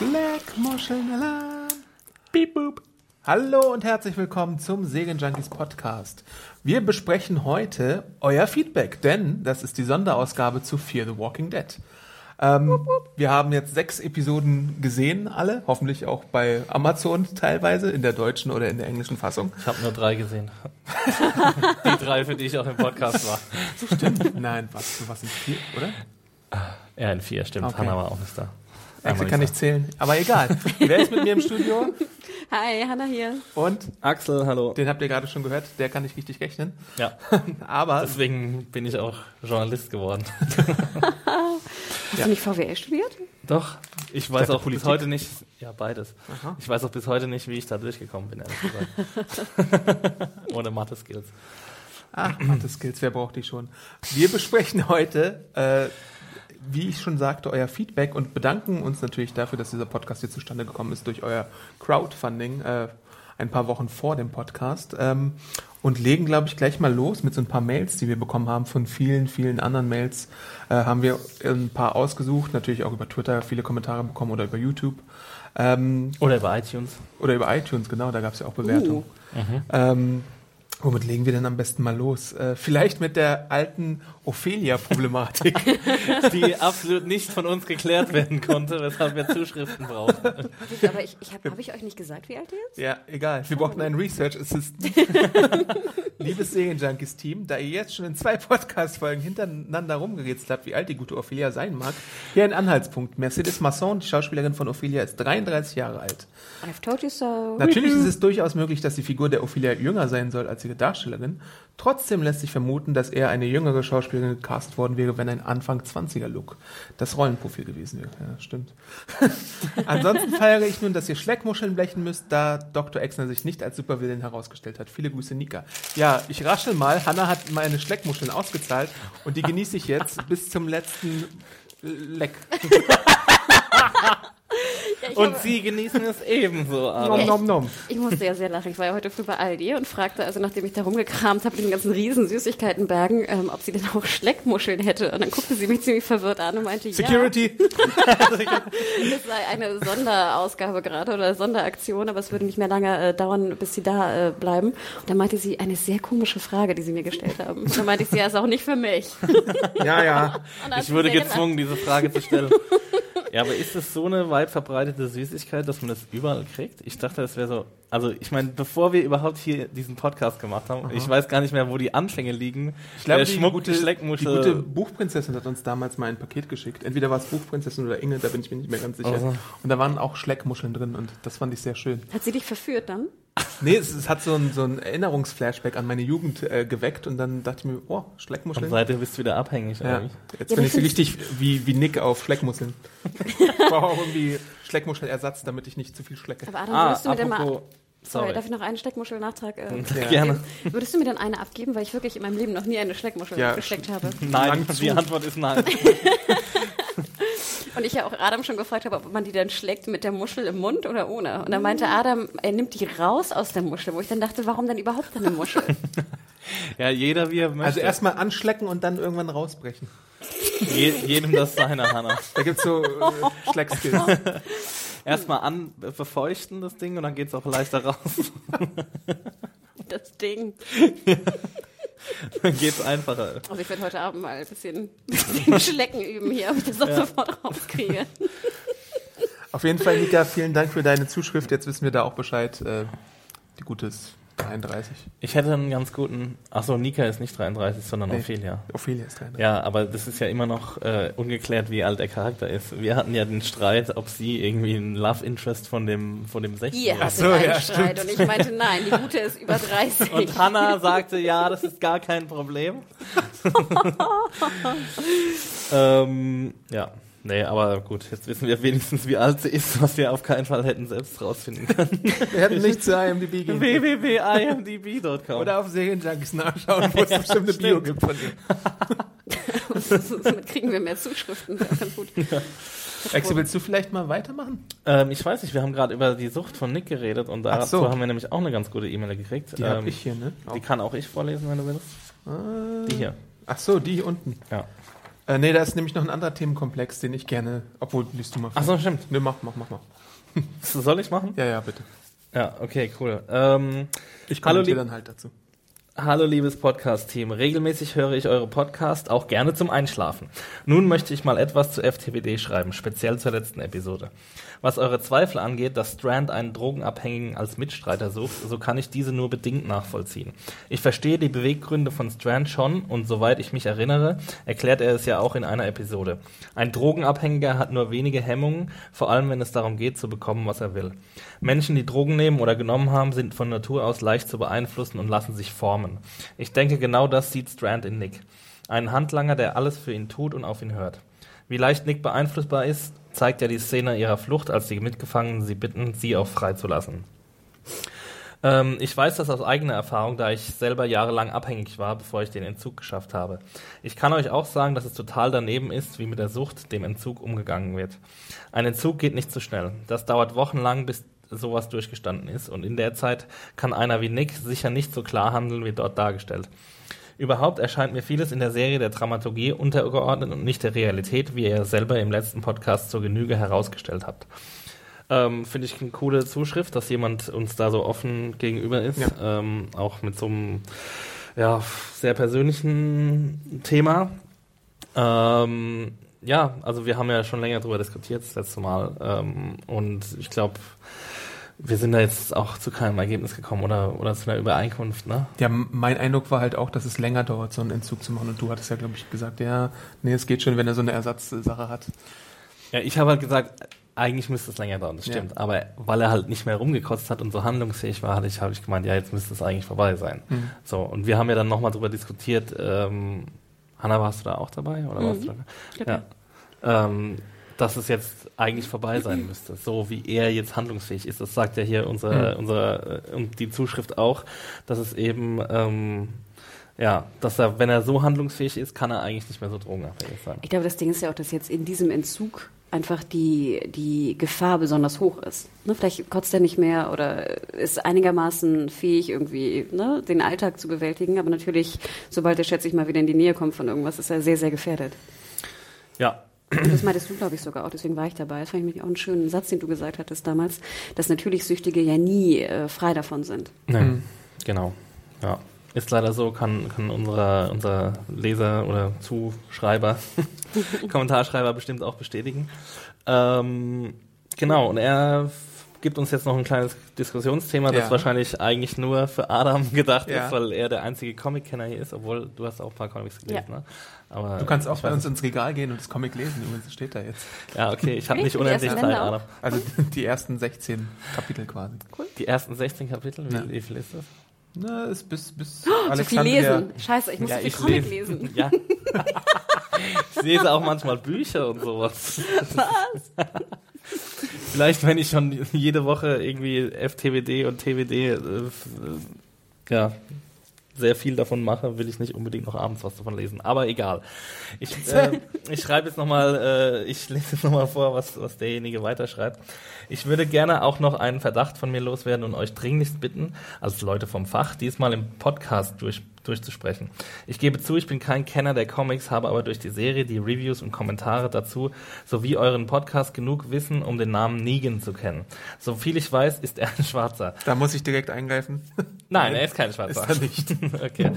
Schleckmuscheln-Alarm. Beep boop. Hallo und herzlich willkommen zum Segen Junkies Podcast. Wir besprechen heute euer Feedback, denn das ist die Sonderausgabe zu Fear the Walking Dead. Ähm, wir haben jetzt sechs Episoden gesehen, alle, hoffentlich auch bei Amazon teilweise, in der deutschen oder in der englischen Fassung. Ich habe nur drei gesehen. die drei, für die ich auch im Podcast war. Stimmt. Nein, was, du warst in vier, oder? Ja, in vier, stimmt. Okay. Hannah war auch nicht da. Axel kann nicht zählen, aber egal. Wer ist mit mir im Studio? Hi, Hanna hier. Und Axel, hallo. den habt ihr gerade schon gehört, der kann nicht richtig rechnen. Ja, Aber deswegen bin ich auch Journalist geworden. Hast du nicht VWL studiert? Doch, ich weiß dachte, auch bis heute nicht, ja beides. Aha. Ich weiß auch bis heute nicht, wie ich da durchgekommen bin, ehrlich gesagt. Ohne Mathe-Skills. Ach, Mathe-Skills, wer braucht die schon? Wir besprechen heute, äh, wie ich schon sagte, euer Feedback und bedanken uns natürlich dafür, dass dieser Podcast hier zustande gekommen ist durch euer Crowdfunding äh, ein paar Wochen vor dem Podcast. Ähm, und legen, glaube ich, gleich mal los mit so ein paar Mails, die wir bekommen haben. Von vielen, vielen anderen Mails äh, haben wir ein paar ausgesucht, natürlich auch über Twitter viele Kommentare bekommen oder über YouTube. Ähm, Oder über iTunes. oder über iTunes, genau, da gab es ja auch Bewertungen. Uh. Ähm, womit legen wir denn am besten mal los? Äh, vielleicht mit der alten Ophelia-Problematik. Die absolut nicht von uns geklärt werden konnte, weshalb wir Zuschriften brauchen. Aber ich, ich habe hab ich euch nicht gesagt, wie alt ihr jetzt? ja, egal. Wir brauchten einen Research Assistant. Liebes Serien-Junkies-Team, da ihr jetzt schon in zwei Podcast-Folgen hintereinander rumgerätselt habt, wie alt die gute Ophelia sein mag, hier ein Anhaltspunkt. Mercedes Masson, die Schauspielerin von Ophelia, ist 33 Jahre alt. I've told you so. Natürlich ist es durchaus möglich, dass die Figur der Ophelia jünger sein soll als ihre Darstellerin. Trotzdem lässt sich vermuten, dass eher eine jüngere Schauspielerin gecast worden wäre, wenn ein Anfang 20er Look das Rollenprofil gewesen wäre. Ja, stimmt. Ansonsten feiere ich nun, dass ihr Schleckmuscheln blechen müsst, da Dr. Exner sich nicht als Supervillain herausgestellt hat. Viele Grüße, Nika. Ja, ich raschel mal. Hanna hat meine Schleckmuscheln ausgezahlt und die genieße ich jetzt bis zum letzten Leck. Ja, ich, Und habe- sie genießen es ebenso, Nom, aber. nom, nom. ich musste ja sehr lachen. Ich war ja heute früh bei Aldi und fragte, also nachdem ich da rumgekramt habe, in den ganzen riesen Süßigkeitenbergen, ähm, ob sie denn auch Schleckmuscheln hätte. Und dann guckte sie mich ziemlich verwirrt an und meinte, Security. ja, das sei eine Sonderausgabe gerade oder Sonderaktion, aber es würde nicht mehr lange äh, dauern, bis sie da äh, bleiben. Und dann meinte sie, eine sehr komische Frage, die sie mir gestellt haben. Und dann meinte ich, sie, ja, ist auch nicht für mich. Ja, ja. Ich wurde gezwungen, diese Frage zu stellen. Ja, aber ist es so eine weit verbreitete Süßigkeit, dass man das überall kriegt? Ich dachte, das wäre so. Also, ich meine, bevor wir überhaupt hier diesen Podcast gemacht haben, ich weiß gar nicht mehr, wo die Anfänge liegen. Ich glaube, die gute, die gute Buchprinzessin hat uns damals mal ein Paket geschickt. Entweder war es Buchprinzessin oder Inge, da bin ich mir nicht mehr ganz sicher. Also. Und da waren auch Schleckmuscheln drin und das fand ich sehr schön. Hat sie dich verführt dann? Nee, es, es hat so ein, so ein Erinnerungsflashback an meine Jugend äh, geweckt und dann dachte ich mir, oh, Und Schleckmuscheln. seitdem bist du wieder abhängig. Ja, jetzt Ja, bin aber ich so ich richtig wie, wie Nick auf Schleckmuscheln. ich brauche auch irgendwie Schleckmuschelersatz, damit ich nicht zu viel schlecke. Aber Adam, Ah, würdest du mir denn mal... apropos. Sorry, Sorry. darf ich noch einen Schleckmuschel-Nachtrag? Äh, Ja. Gerne. Würdest du mir dann eine abgeben, weil ich wirklich in meinem Leben noch nie eine Schleckmuschel Ja, gesteckt habe? Nein, Lang die zu. Antwort ist nein. Und ich ja auch Adam schon gefragt habe, ob man die dann schlägt mit der Muschel im Mund oder ohne. Und dann meinte Adam, er nimmt die raus aus der Muschel, wo ich dann dachte, warum dann überhaupt eine Muschel? Ja, jeder wie er möchte. Also erstmal anschlecken und dann irgendwann rausbrechen. Je, jedem das seine, Hanna. Da gibt's so äh, Schleckskills. Erstmal an befeuchten das Ding und dann geht's auch leichter raus. Das Ding. dann geht's einfacher. Also ich werde heute Abend mal ein bisschen, bisschen Schlecken üben hier, ob ich das auch sofort rauskriege. Auf jeden Fall, Nika, vielen Dank für deine Zuschrift. Jetzt wissen wir da auch Bescheid. Äh, die Gute ist 33. Ich hätte einen ganz guten. Achso, Nika ist nicht 33, sondern Nee. Ophelia. Ophelia ist 33. Ja, aber das ist ja immer noch äh, ungeklärt, wie alt der Charakter ist. Wir hatten ja den Streit, ob sie irgendwie ein Love Interest von dem, von dem 16 Ihr hattet so, einen ja, Streit und ich meinte, nein, die Gute ist über 30. Und Hannah sagte, ja, das ist gar kein Problem. ähm, ja, nee, aber gut, jetzt wissen wir wenigstens, wie alt sie ist, was wir auf keinen Fall hätten selbst rausfinden können. Wir hätten nicht zu IMDb gehen. können. www.imdb.com Oder auf Serienjunkies nachschauen, wo es bestimmt eine Bio gibt von dir. Somit kriegen wir mehr Zuschriften. Ganz gut. Exi, willst du vielleicht mal weitermachen? ähm, Ich weiß nicht, wir haben gerade über die Sucht von Nick geredet und dazu so. haben wir nämlich auch eine ganz gute E-Mail gekriegt. Die ähm, habe ich hier, ne? Die kann auch ich vorlesen, wenn du willst. Ah. Die hier. Ach so, die hier unten. Ja. Äh, nee, da ist nämlich noch ein anderer Themenkomplex, den ich gerne. Obwohl, liest du mal. vor. Ach so, stimmt. Ne, mach, mach, mach mal. Soll ich machen? Ja, ja, bitte. Ja, okay, cool. Ähm, Ich lieb- dann halt dazu. Hallo liebes Podcast-Team, regelmäßig höre ich eure Podcast, auch gerne zum Einschlafen. Nun möchte ich mal etwas zu FTWD schreiben, speziell zur letzten Episode. Was eure Zweifel angeht, dass Strand einen Drogenabhängigen als Mitstreiter sucht, so kann ich diese nur bedingt nachvollziehen. Ich verstehe die Beweggründe von Strand schon und soweit ich mich erinnere, erklärt er es ja auch in einer Episode. Ein Drogenabhängiger hat nur wenige Hemmungen, vor allem wenn es darum geht, zu bekommen, was er will. Menschen, die Drogen nehmen oder genommen haben, sind von Natur aus leicht zu beeinflussen und lassen sich formen. Ich denke, genau das sieht Strand in Nick. Einen Handlanger, der alles für ihn tut und auf ihn hört. Wie leicht Nick beeinflussbar ist, zeigt ja die Szene ihrer Flucht, als die Mitgefangenen sie bitten, sie auch freizulassen. Ähm, ich weiß das aus eigener Erfahrung, da ich selber jahrelang abhängig war, bevor ich den Entzug geschafft habe. Ich kann euch auch sagen, dass es total daneben ist, wie mit der Sucht, dem Entzug umgegangen wird. Ein Entzug geht nicht so schnell. Das dauert wochenlang, bis sowas durchgestanden ist. Und in der Zeit kann einer wie Nick sicher nicht so klar handeln wie dort dargestellt. Überhaupt erscheint mir vieles in der Serie der Dramaturgie untergeordnet und nicht der Realität, wie ihr selber im letzten Podcast zur Genüge herausgestellt habt. Ähm, Finde ich eine coole Zuschrift, dass jemand uns da so offen gegenüber ist, ähm, auch mit so einem ja, sehr persönlichen Thema. Ähm, ja, also wir haben ja schon länger darüber diskutiert das letzte Mal ähm, und ich glaube, wir sind da jetzt auch zu keinem Ergebnis gekommen oder, oder zu einer Übereinkunft, ne? Ja, mein Eindruck war halt auch, dass es länger dauert, so einen Entzug zu machen. Und du hattest ja, glaube ich, gesagt, ja, nee, es geht schon, wenn er so eine Ersatzsache hat. Ja, ich habe halt gesagt, eigentlich müsste es länger dauern, das Ja. stimmt. Aber weil er halt nicht mehr rumgekotzt hat und so handlungsfähig war, hatte ich, habe ich gemeint, ja, jetzt müsste es eigentlich vorbei sein. Mhm. So, und wir haben ja dann nochmal drüber diskutiert, ähm, Hanna, warst du da auch dabei? Oder warst du da? Ja. Ähm, dass es jetzt eigentlich vorbei sein müsste, so wie er jetzt handlungsfähig ist. Das sagt ja hier unsere, Mhm. unsere äh, und die Zuschrift auch, dass es eben ähm, ja, dass er, wenn er so handlungsfähig ist, kann er eigentlich nicht mehr so drogenabhängig sein. Ich glaube, das Ding ist ja auch, dass jetzt in diesem Entzug einfach die, die Gefahr besonders hoch ist. Ne, vielleicht kotzt er nicht mehr oder ist einigermaßen fähig, irgendwie ne, den Alltag zu bewältigen. Aber natürlich, sobald er, schätze ich mal, wieder in die Nähe kommt von irgendwas, ist er sehr, sehr gefährdet. Ja, Und das meintest du, glaube ich, sogar auch. Deswegen war ich dabei. Das fand ich nämlich auch einen schönen Satz, den du gesagt hattest damals, dass natürlich Süchtige ja nie äh, frei davon sind. Nee, Mhm. genau. Ja. Ist leider so, kann, kann unser, unser Leser oder Zuschreiber, Kommentarschreiber bestimmt auch bestätigen. Ähm, genau, und er gibt uns jetzt noch ein kleines Diskussionsthema, das Ja. wahrscheinlich eigentlich nur für Adam gedacht Ja. ist, weil er der einzige Comic-Kenner hier ist, obwohl du hast auch ein paar Comics gelesen, Ja. ne? Aber Du kannst auch bei uns ins Regal gehen und das Comic lesen. Übrigens steht da jetzt. Ja, okay, ich habe nicht unendlich Zeit. Adam. Also die ersten 16 Kapitel quasi. Die ersten 16 Kapitel, wie, Ja. wie viel ist das? Na, ist bis, bis So viel Alexandria. lesen. Scheiße, ich muss Ja, so viel ich Comic lese- lesen. Ja. ich lese auch manchmal Bücher und sowas. Was? Vielleicht, wenn ich schon jede Woche irgendwie FTWD und TWD äh, äh, ja, sehr viel davon mache, will ich nicht unbedingt noch abends was davon lesen. Aber egal. Ich, äh, ich schreibe jetzt nochmal, äh, ich lese jetzt nochmal vor, was, was derjenige weiterschreibt. Ich würde gerne auch noch einen Verdacht von mir loswerden und euch dringlichst bitten, als Leute vom Fach, diesmal im Podcast durch, durchzusprechen. Ich gebe zu, ich bin kein Kenner der Comics, habe aber durch die Serie, die Reviews und Kommentare dazu sowie euren Podcast genug Wissen, um den Namen Negan zu kennen. So viel ich weiß, ist er ein Schwarzer. Da muss ich direkt eingreifen. Nein, er ist kein Schwarzer. Ist er nicht. okay.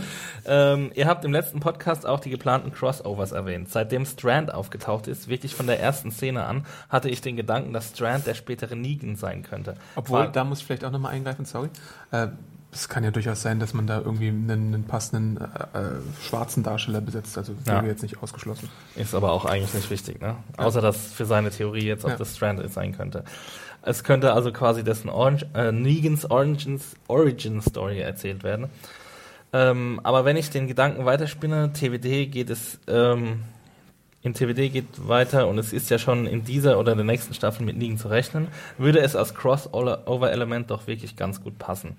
Ähm, ihr habt im letzten Podcast auch die geplanten Crossovers erwähnt. Seitdem Strand aufgetaucht ist, wirklich von der ersten Szene an, hatte ich den Gedanken, dass Strand der spätere Negan sein könnte. Obwohl, War- da muss ich vielleicht auch nochmal eingreifen, sorry. Äh, Es kann ja durchaus sein, dass man da irgendwie einen, einen passenden äh, äh, schwarzen Darsteller besetzt. Also Ja. wäre jetzt nicht ausgeschlossen. Ist aber auch eigentlich nicht wichtig, ne? Außer dass für seine Theorie jetzt, ob Ja. das Strand sein könnte. Es könnte also quasi dessen Orange, äh, Negans Origins, Origin Story erzählt werden. Ähm, aber wenn ich den Gedanken weiterspinne, TWD geht es, ähm, in TWD geht weiter und es ist ja schon in dieser oder der nächsten Staffel mit Negan zu rechnen, würde es als Crossover-Element doch wirklich ganz gut passen.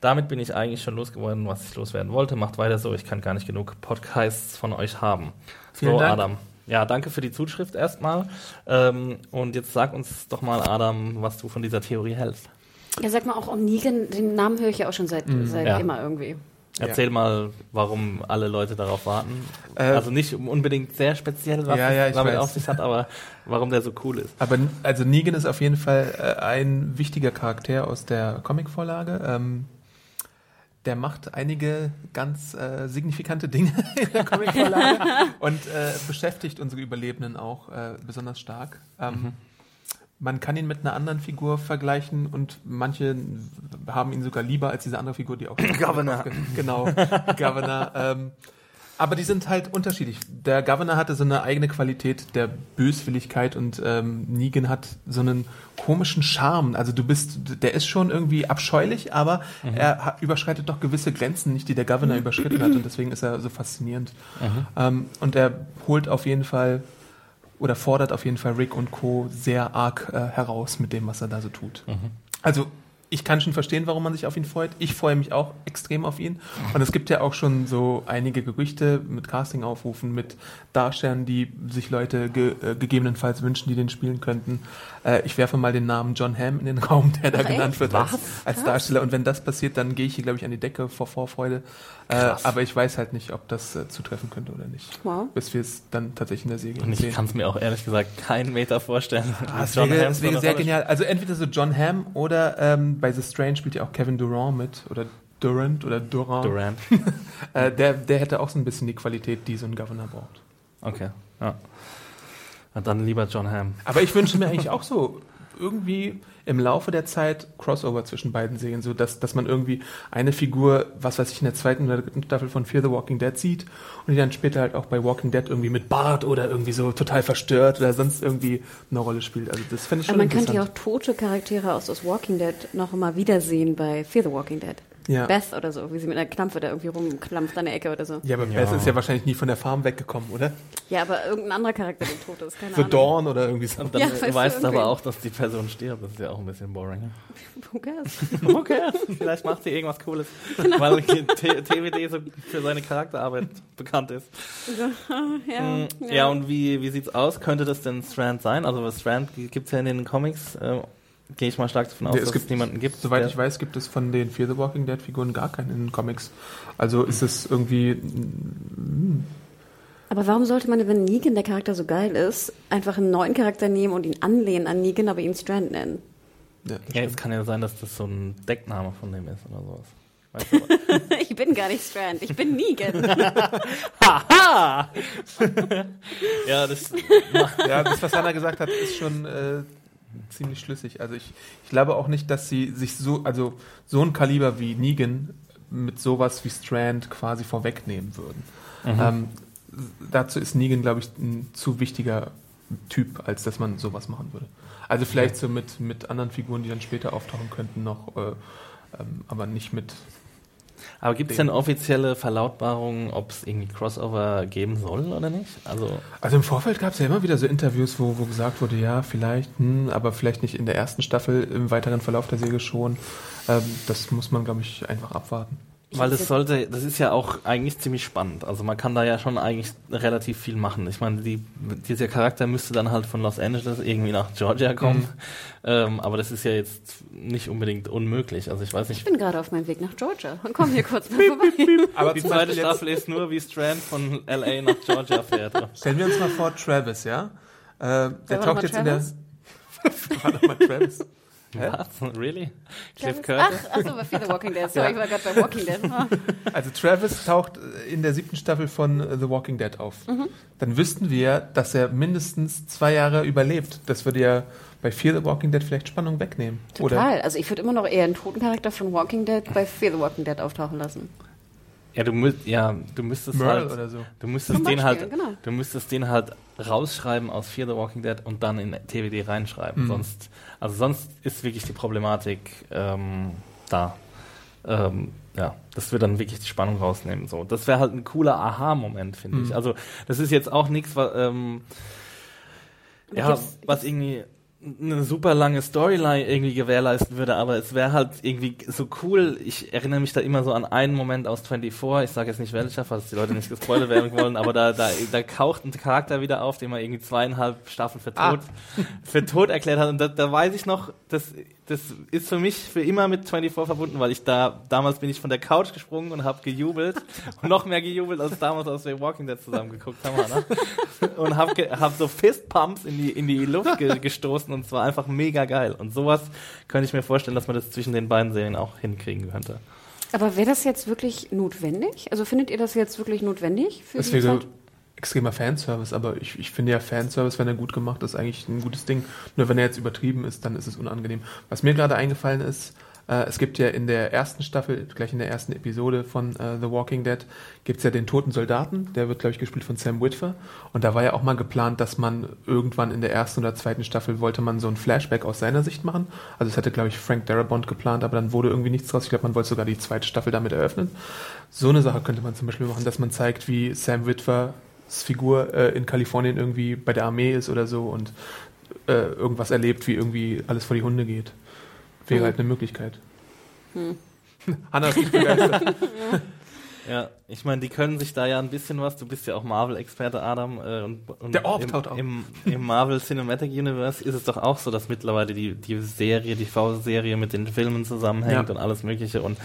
Damit bin ich eigentlich schon losgeworden, was ich loswerden wollte. Macht weiter so, ich kann gar nicht genug Podcasts von euch haben. Vielen so, Dank. Adam. Ja, danke für die Zuschrift erstmal. Ähm, und jetzt sag uns doch mal, Adam, was du von dieser Theorie hältst. Ja, sag mal auch um Negan, den Namen höre ich ja auch schon seit, seit Mhm. Ja. immer irgendwie. Erzähl mal, warum alle Leute darauf warten. Äh, also nicht unbedingt sehr speziell, was Ja, ja, ich damit weiß. auf sich hat, aber warum der so cool ist. Aber also Negan ist auf jeden Fall äh, ein wichtiger Charakter aus der Comicvorlage. Ähm, der macht einige ganz äh, signifikante Dinge in der Comicvorlage und äh, beschäftigt unsere Überlebenden auch äh, besonders stark. Ähm, Man kann ihn mit einer anderen Figur vergleichen und manche haben ihn sogar lieber als diese andere Figur, die auch Governor. Genau, Governor. Ähm, aber die sind halt unterschiedlich. Der Governor hatte so eine eigene Qualität der Böswilligkeit und ähm, Negan hat so einen komischen Charme. Also du bist, der ist schon irgendwie abscheulich, aber er hat, überschreitet doch gewisse Grenzen nicht, die der Governor überschritten hat und deswegen ist er so faszinierend. Ähm, und er holt auf jeden Fall oder fordert auf jeden Fall Rick und Co. sehr arg äh, heraus mit dem, was er da so tut. Also ich kann schon verstehen, warum man sich auf ihn freut. Ich freue mich auch extrem auf ihn. Und es gibt ja auch schon so einige Gerüchte mit Castingaufrufen, mit Darstellern, die sich Leute ge äh, gegebenenfalls wünschen, die den spielen könnten. Äh, ich werfe mal den Namen John Hamm in den Raum, der da Ach, genannt echt? wird als, als Darsteller. Und wenn das passiert, dann gehe ich hier, glaube ich, an die Decke vor Vorfreude. Äh, aber ich weiß halt nicht, ob das äh, zutreffen könnte oder nicht. Wow. Bis wir es dann tatsächlich in der Serie Und ich sehen. kann es mir auch ehrlich gesagt keinen Meter vorstellen. Ah, wäre eine sehr genial. Also entweder so John Hamm oder ähm, bei The Strange spielt ja auch Kevin Durant mit oder Durant oder Durant. Durant. Äh, der, der hätte auch so ein bisschen die Qualität, die so ein Governor braucht. Okay, ja. Na, dann lieber John Hamm. Aber ich wünsche mir eigentlich auch so irgendwie im Laufe der Zeit Crossover zwischen beiden Serien, so dass, dass man irgendwie eine Figur, was weiß ich, in der zweiten oder dritten Staffel von Fear the Walking Dead sieht und die dann später halt auch bei Walking Dead irgendwie mit Bart oder irgendwie so total verstört oder sonst irgendwie eine Rolle spielt. Also das fände ich schon Aber man könnte ja auch tote Charaktere aus The Walking Dead noch immer wiedersehen bei Fear the Walking Dead. Ja. Beth oder so, wie sie mit einer Klampfe da irgendwie rumklampft an der Ecke oder so. ja, aber Beth ist ja wahrscheinlich nie von der Farm weggekommen, oder? Ja, aber irgendein anderer Charakter, der tot ist, keine The Ahnung. Dawn oder irgendwie so. Und dann Ja, weißt du weißt aber auch, dass die Person stirbt. Das ist ja auch ein bisschen boring. ne? Who cares? Okay, vielleicht macht sie irgendwas Cooles. Weil T- TWD so für seine Charakterarbeit bekannt ist. ja, Mm, Ja, und wie, wie sieht's aus? Könnte das denn Strand sein? Also Strand gibt's ja in den Comics. Äh, Gehe ich mal stark davon aus, Ja, es dass gibt- es niemanden gibt. Soweit ich weiß, gibt es von den Fear the Walking Dead Figuren gar keinen in den Comics. Also ist es irgendwie Aber warum sollte man, wenn Negan der Charakter so geil ist, einfach einen neuen Charakter nehmen und ihn anlehnen an Negan, aber ihn Strand nennen? ja, Ja, es kann ja sein, dass das so ein Deckname von dem ist oder sowas. Weißt du? ich bin gar nicht Strand, ich bin Negan. ja, das ja, das, was Hannah gesagt hat, ist schon äh, ziemlich schlüssig. Also ich, ich glaube auch nicht, dass sie sich so, also so ein Kaliber wie Negan mit sowas wie Strand quasi vorwegnehmen würden. Ähm, dazu ist Negan, glaube ich, ein zu wichtiger Typ, als dass man sowas machen würde. Also vielleicht so mit, mit anderen Figuren, die dann später auftauchen könnten noch, äh, ähm, aber nicht mit Aber gibt es denn offizielle Verlautbarungen, ob es irgendwie Crossover geben soll oder nicht? Also Also im Vorfeld gab es ja immer wieder so Interviews, wo, wo gesagt wurde, ja, vielleicht, hm, aber vielleicht nicht in der ersten Staffel, im weiteren Verlauf der Serie schon. Ähm, das muss man, glaube ich, einfach abwarten. Weil das sollte, das ist ja auch eigentlich ziemlich spannend. Also man kann da ja schon eigentlich relativ viel machen. Ich meine, die, dieser Charakter müsste dann halt von Los Angeles irgendwie nach Georgia kommen. Ähm, aber das ist ja jetzt nicht unbedingt unmöglich. Also ich weiß Ich nicht. bin gerade auf meinem Weg nach Georgia und komme hier kurz mal vorbei. Aber Die zweite Staffel ist nur, wie Strand von LA nach Georgia fährt. stellen wir uns mal vor, Travis, ja? Äh, der taucht jetzt Travis? in der. war noch mal Travis. Was? Really? Cliff Curtis? ach so, bei Fear the Walking Dead. Sorry, ich war gerade bei Walking Dead. Also Travis taucht in der siebten Staffel von The Walking Dead auf. Dann wüssten wir, dass er mindestens zwei Jahre überlebt. Das würde ja bei Fear the Walking Dead vielleicht Spannung wegnehmen. Oder? Total. Also ich würde immer noch eher einen toten Charakter von Walking Dead bei Fear the Walking Dead auftauchen lassen. Ja, du müsst, ja, du müsstest Merle halt, oder so. du müsstest Zum den Beispiel, halt, genau. du müsstest den halt rausschreiben aus Fear the Walking Dead und dann in TWD reinschreiben. Mhm. Sonst, also sonst ist wirklich die Problematik ähm, da. Ähm, ja, das wird dann wirklich die Spannung rausnehmen. So, das wäre halt ein cooler Aha-Moment, finde Mhm. ich. Also das ist jetzt auch nichts, was ähm, ja, was irgendwie eine super lange Storyline irgendwie gewährleisten würde, aber es wäre halt irgendwie so cool. Ich erinnere mich da immer so an einen Moment aus 24, ich sage jetzt nicht welcher, falls die Leute nicht gespoilert werden wollen, aber da, da, da kaucht ein Charakter wieder auf, den man irgendwie zweieinhalb Staffeln für tot, für tot erklärt hat. Und da, da weiß ich noch, das, das ist für mich für immer mit 24 verbunden, weil ich da, damals bin ich von der Couch gesprungen und habe gejubelt und noch mehr gejubelt, als damals, als wir Walking Dead zusammen geguckt haben, Anna und hab, ge hab so Fistpumps in die, in die Luft ge gestoßen und es war einfach mega geil. Und sowas könnte ich mir vorstellen, dass man das zwischen den beiden Serien auch hinkriegen könnte. Aber wäre das jetzt wirklich notwendig? Also findet ihr das jetzt wirklich notwendig für Das die wäre Zeit? extremer Fanservice, aber ich, ich finde ja Fanservice, wenn er gut gemacht ist, eigentlich ein gutes Ding. Nur wenn er jetzt übertrieben ist, dann ist es unangenehm. Was mir gerade eingefallen ist, es gibt ja in der ersten Staffel, gleich in der ersten Episode von äh, The Walking Dead, gibt's ja den toten Soldaten, der wird, glaube ich, gespielt von Sam Witwer. Und da war ja auch mal geplant, dass man irgendwann in der ersten oder zweiten Staffel wollte man so ein Flashback aus seiner Sicht machen. Also das hatte, glaube ich, Frank Darabont geplant, aber dann wurde irgendwie nichts draus. Ich glaube, man wollte sogar die zweite Staffel damit eröffnen. So eine Sache könnte man zum Beispiel machen, dass man zeigt, wie Sam Witwers Figur äh, in Kalifornien irgendwie bei der Armee ist oder so und äh, irgendwas erlebt, wie irgendwie alles vor die Hunde geht. Wäre Mhm. halt eine Möglichkeit. Hanna ist nicht begeistert. Ja, ich meine, die können sich da ja ein bisschen was. Du bist ja auch Marvel-Experte, Adam. Äh, und, und Der Orb im, taut auf. Im, Im Marvel Cinematic Universe ist es doch auch so, dass mittlerweile die, die Serie, die V-Serie mit den Filmen zusammenhängt Ja. und alles Mögliche. Und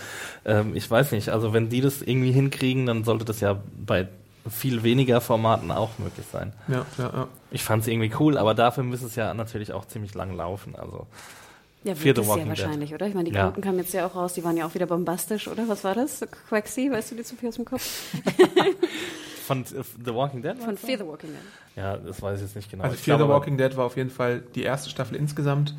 ähm, ich weiß nicht, also wenn die das irgendwie hinkriegen, dann sollte das ja bei viel weniger Formaten auch möglich sein. ja, ja, ja. Ich fand es irgendwie cool, aber dafür müsste es ja natürlich auch ziemlich lang laufen. Also Ja, wird the es ja Walking Dead. wahrscheinlich, oder? Ich meine, die Ja. Quoten kamen jetzt ja auch raus, die waren ja auch wieder bombastisch, oder? Was war das? Quaxi, weißt du die zu viel aus dem Kopf? von äh, The Walking Dead? Von? Fear the Walking Dead. Ja, das weiß ich jetzt nicht genau. Also Ich Fear the Walking Dead war auf jeden Fall die erste Staffel insgesamt,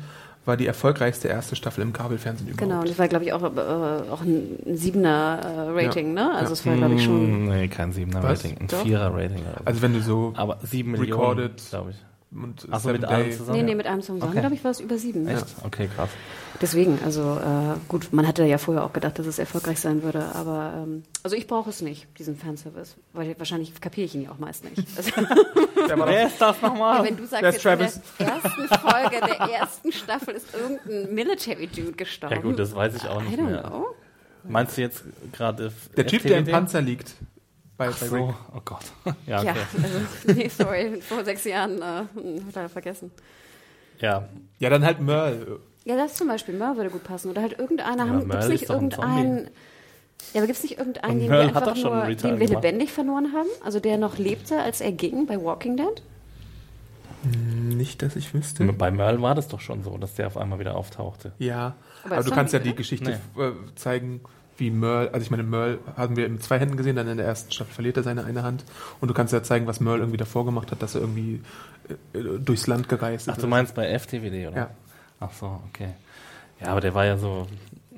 war die erfolgreichste erste Staffel im Kabelfernsehen überhaupt. Genau, und das war, glaube ich, auch, äh, auch ein, Siebener äh, Rating, ne? Also Ja. es war, glaube ich, schon. Nee, kein 7er Was? Rating, ein Doch. 4er Rating. Also. Also wenn du so aber 7 Millionen, Recorded. glaube ich. Und Achso, Seven mit Day- zusammen? Nee, nee, mit einem Song, Okay. glaube ich, war es über sieben. Echt? Okay, krass. Deswegen, also äh, gut, man hatte ja vorher auch gedacht, dass es erfolgreich sein würde, aber ähm, also ich brauche es nicht, diesen Fanservice, weil wahrscheinlich kapiere ich ihn ja auch meist nicht. Also, Wer ist das nochmal? wenn du sagst, Wer ist jetzt Travis? in der ersten Folge der ersten Staffel ist irgendein Military-Dude gestorben. Ja gut, das weiß ich auch I nicht don't mehr. know. Meinst du jetzt gerade der Typ, der im? Panzer liegt. Bei, Ach bei so, Rick. oh Gott. Ja, Ja, okay. also, nee, sorry, vor sechs Jahren äh, hat er vergessen. Ja, Ja, dann halt Merle. Ja, das zum Beispiel, Merle würde gut passen. Oder halt irgendeiner, Ja, haben, gibt's Merle nicht irgendeinen... Ja, aber gibt es nicht irgendeinen, den Merle wir hat einfach doch schon nur, einen Return den wir lebendig verloren haben? Also der noch lebte, als er ging bei Walking Dead? Nicht, dass ich wüsste. bei Merle war das doch schon so, dass der auf einmal wieder auftauchte. Ja, Aber aber, du kannst ja die oder? Geschichte äh, zeigen, wie Merle, also ich meine, Merle haben wir in zwei Händen gesehen, dann in der ersten Staffel verliert er seine eine Hand. Und du kannst ja zeigen, was Merle irgendwie davor gemacht hat, dass er irgendwie äh, äh, durchs Land gereist ist. Ach, du meinst bei FTWD, oder? Ja. Ach so, okay. Ja, aber der war ja so,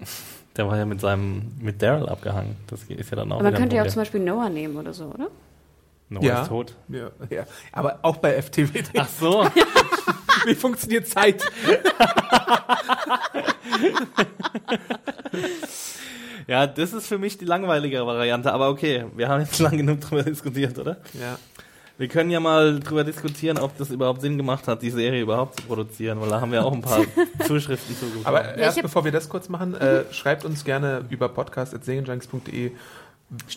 der war ja mit seinem, mit Daryl abgehangen. Das ist ja dann auch Aber man könnte ja auch zum Beispiel Noah nehmen oder so, oder? Noah Ja. ist tot. Ja, ja, aber auch bei FTWD. Ach so. Wie funktioniert Zeit? Ja, das ist für mich die langweiligere Variante, aber okay, wir haben jetzt lang genug drüber diskutiert, oder? Ja. Wir können ja mal drüber diskutieren, ob das überhaupt Sinn gemacht hat, die Serie überhaupt zu produzieren, weil da haben wir auch ein paar Zuschriften zugekommen. Aber Ja, erst bevor wir das kurz machen, äh, schreibt uns gerne über podcast.serienjunks.de,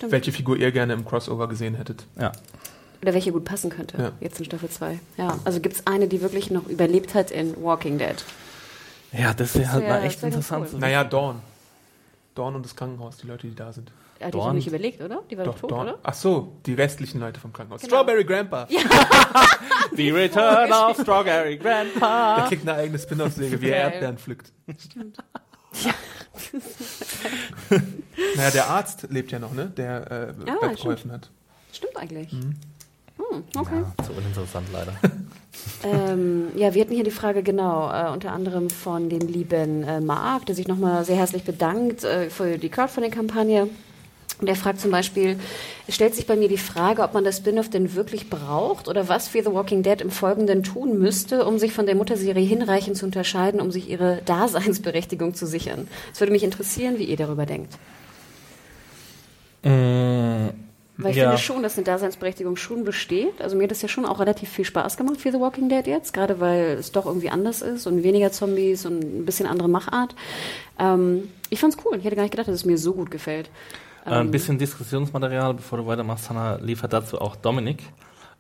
welche Figur ihr gerne im Crossover gesehen hättet. ja. Oder welche gut passen könnte, Ja. jetzt in Staffel 2. Ja, also gibt es eine, die wirklich noch überlebt hat in Walking Dead? Ja, das wäre halt wär- mal echt interessant. cool. Naja, Dawn. Dawn und das Krankenhaus, die Leute, die da sind. hat die Dawn. nicht überlegt, oder? Die war doch, tot, Dawn- oder? Ach so, die restlichen Leute vom Krankenhaus. Genau. Strawberry Grandpa. The Return of Strawberry Grandpa. Der kriegt eine eigene Spin-off-Serie, wie er. Erdbeeren pflückt. Stimmt. Naja, der Arzt lebt ja noch, ne? Der äh, Ja, Bett stimmt. geholfen hat. Stimmt eigentlich. Mhm. Hm, okay. Ja, zu uninteressant leider. Ähm, ja, wir hatten hier die Frage genau, äh, unter anderem von dem lieben äh, Marc, der sich nochmal sehr herzlich bedankt äh, für die Crowdfunding-Kampagne. Und er fragt zum Beispiel, es stellt sich bei mir die Frage, ob man das Spin-off denn wirklich braucht oder was Fear the Walking Dead im Folgenden tun müsste, um sich von der Mutterserie hinreichend zu unterscheiden, um sich ihre Daseinsberechtigung zu sichern. Es würde mich interessieren, wie ihr darüber denkt. Weil ich Ja. finde schon, dass eine Daseinsberechtigung schon besteht. Also mir hat das ja schon auch relativ viel Spaß gemacht für The Walking Dead jetzt, gerade weil es doch irgendwie anders ist und weniger Zombies und ein bisschen andere Machart. Ähm, ich fand's cool. Ich hätte gar nicht gedacht, dass es mir so gut gefällt. Äh, Ein bisschen Diskussionsmaterial, bevor du weitermachst, Hanna, liefert dazu auch Dominik.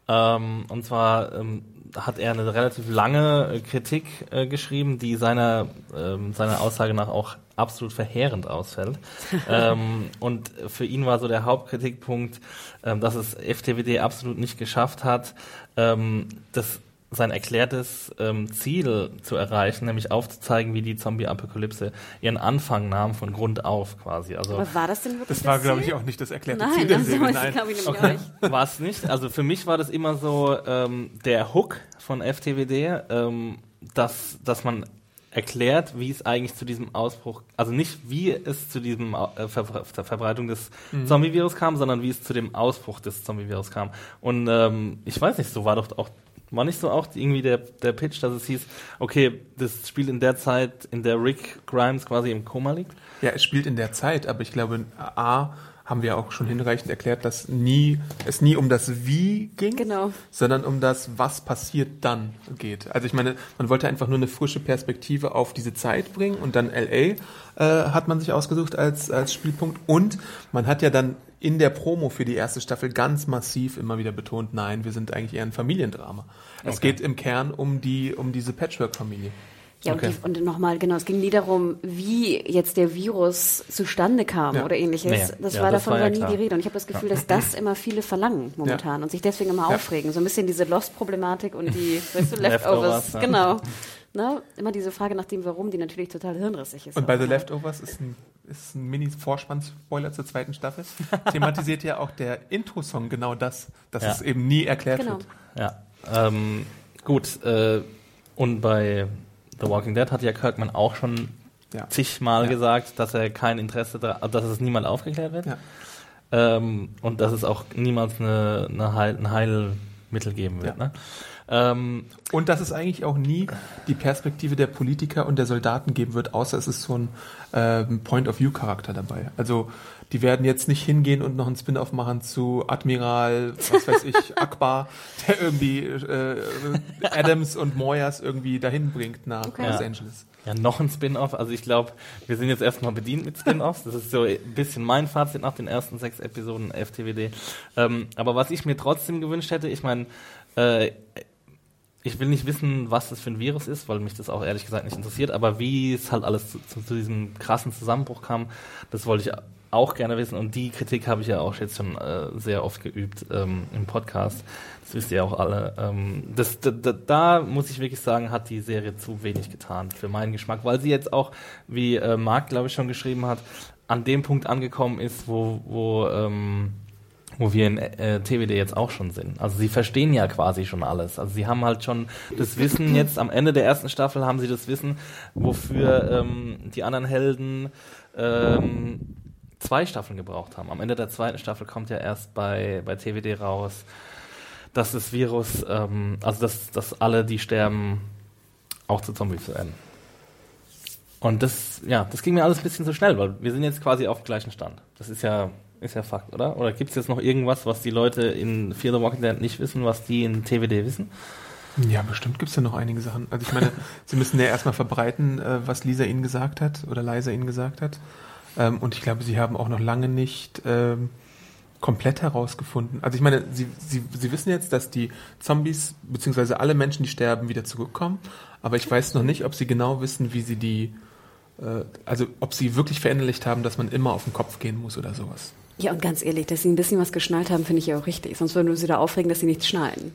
Ähm, und zwar ähm, hat er eine relativ lange äh, Kritik äh, geschrieben, die seiner, ähm, seiner Aussage nach auch absolut verheerend ausfällt. ähm, und für ihn war so der Hauptkritikpunkt, ähm, dass es FTWD absolut nicht geschafft hat, ähm, das sein erklärtes ähm, Ziel zu erreichen, nämlich aufzuzeigen, wie die Zombie-Apokalypse ihren Anfang nahm von Grund auf quasi. Also Aber war das denn wirklich Das war, das glaube Ziel? ich, auch nicht das erklärte Nein, Ziel der also, Serie. das Nein. glaube ich nicht. war es nicht. Also für mich war das immer so ähm, der Hook von FTWD, ähm, dass, dass man erklärt, wie es eigentlich zu diesem Ausbruch, also nicht wie es zu diesem äh, Ver Ver Verbreitung des Zombie-Virus kam, sondern wie es zu dem Ausbruch des Zombie-Virus kam. Und ähm, ich weiß nicht, so war doch auch war nicht so auch irgendwie der, der Pitch, dass es hieß, okay, das spielt in der Zeit, in der Rick Grimes quasi im Koma liegt? Ja, es spielt in der Zeit, aber ich glaube, A, haben wir auch schon hinreichend erklärt, dass nie, es nie um das Wie ging, Genau. sondern um das, was passiert dann geht. Also ich meine, man wollte einfach nur eine frische Perspektive auf diese Zeit bringen und dann LA äh, hat man sich ausgesucht als, als Spielpunkt und man hat ja dann in der Promo für die erste Staffel ganz massiv immer wieder betont, nein, wir sind eigentlich eher ein Familiendrama. Es geht im Kern um die, um diese Patchwork-Familie. Ja, Okay. und, die, und nochmal, genau, es ging nie darum, wie jetzt der Virus zustande kam Ja. oder ähnliches. Nee, das ja, war das davon war ja nie klar. die Rede. Und ich habe das Gefühl, dass das immer viele verlangen momentan und sich deswegen immer Ja. aufregen. So ein bisschen diese Lost-Problematik und die, weißt du, Leftovers, genau. Ne? Immer diese Frage nach dem Warum, die natürlich total hirnrissig ist. Und bei The Aber- Leftovers ist ein, ist ein Mini-Vorspann-Spoiler zur zweiten Staffel. Thematisiert ja auch der Intro-Song genau das, dass Ja. es eben nie erklärt Genau. wird. Ja, ähm, gut. Äh, und bei The Walking Dead hat ja Kirkman auch schon Ja. zigmal Ja. gesagt, dass er kein Interesse daran, dass es niemand aufgeklärt wird. Ja. Ähm, und dass es auch niemals eine, eine Heil, ein Heilmittel geben wird. Ne? Ähm, Und dass es eigentlich auch nie die Perspektive der Politiker und der Soldaten geben wird, außer es ist so ein ähm, Point-of-View-Charakter dabei. Also die werden jetzt nicht hingehen und noch einen Spin-off machen zu Admiral, was weiß ich, Akbar, der irgendwie äh, Adams und Moyas irgendwie dahin bringt nach Okay. Los Ja. Angeles. Ja, noch ein Spin-off. Also ich glaube, wir sind jetzt erstmal bedient mit Spin-offs. Das ist so ein bisschen mein Fazit nach den ersten sechs Episoden FTWD. Ähm, aber was ich mir trotzdem gewünscht hätte, ich meine, äh, ich will nicht wissen, was das für ein Virus ist, weil mich das auch ehrlich gesagt nicht interessiert, aber wie es halt alles zu, zu, zu diesem krassen Zusammenbruch kam, das wollte ich auch gerne wissen und die Kritik habe ich ja auch jetzt schon äh, sehr oft geübt ähm, im Podcast. Das wisst ihr auch alle. Ähm, das, da, da, da muss ich wirklich sagen, hat die Serie zu wenig getan für meinen Geschmack, weil sie jetzt auch, wie äh, Marc, glaube ich, schon geschrieben hat, an dem Punkt angekommen ist, wo, wo ähm, wo wir in äh, TWD jetzt auch schon sind. Also sie verstehen ja quasi schon alles. Also sie haben halt schon das Wissen, jetzt am Ende der ersten Staffel haben sie das Wissen, wofür ähm, die anderen Helden ähm, zwei Staffeln gebraucht haben. Am Ende der zweiten Staffel kommt ja erst bei, bei TWD raus, dass das Virus, ähm, also dass, dass alle, die sterben, auch zu Zombies werden. Und das, ja, das ging mir alles ein bisschen zu schnell, weil wir sind jetzt quasi auf dem gleichen Stand. Das ist ja, ist ja Fakt, oder? Oder gibt es jetzt noch irgendwas, was die Leute in Fear the Walking Dead nicht wissen, was die in TWD wissen? Ja, bestimmt gibt's ja noch einige Sachen. Also ich meine, sie müssen ja erstmal verbreiten, äh, was Lisa ihnen gesagt hat oder Liza ihnen gesagt hat. Ähm, und ich glaube, sie haben auch noch lange nicht ähm, komplett herausgefunden. Also ich meine, sie, sie, sie wissen jetzt, dass die Zombies, beziehungsweise alle Menschen, die sterben, wieder zurückkommen. Aber ich weiß noch nicht, ob sie genau wissen, wie sie die, äh, also ob sie wirklich verinnerlicht haben, dass man immer auf den Kopf gehen muss oder sowas. Ja, und ganz ehrlich, dass sie ein bisschen was geschnallt haben, finde ich ja auch richtig. Sonst würden wir sie da aufregen, dass sie nichts schnallen.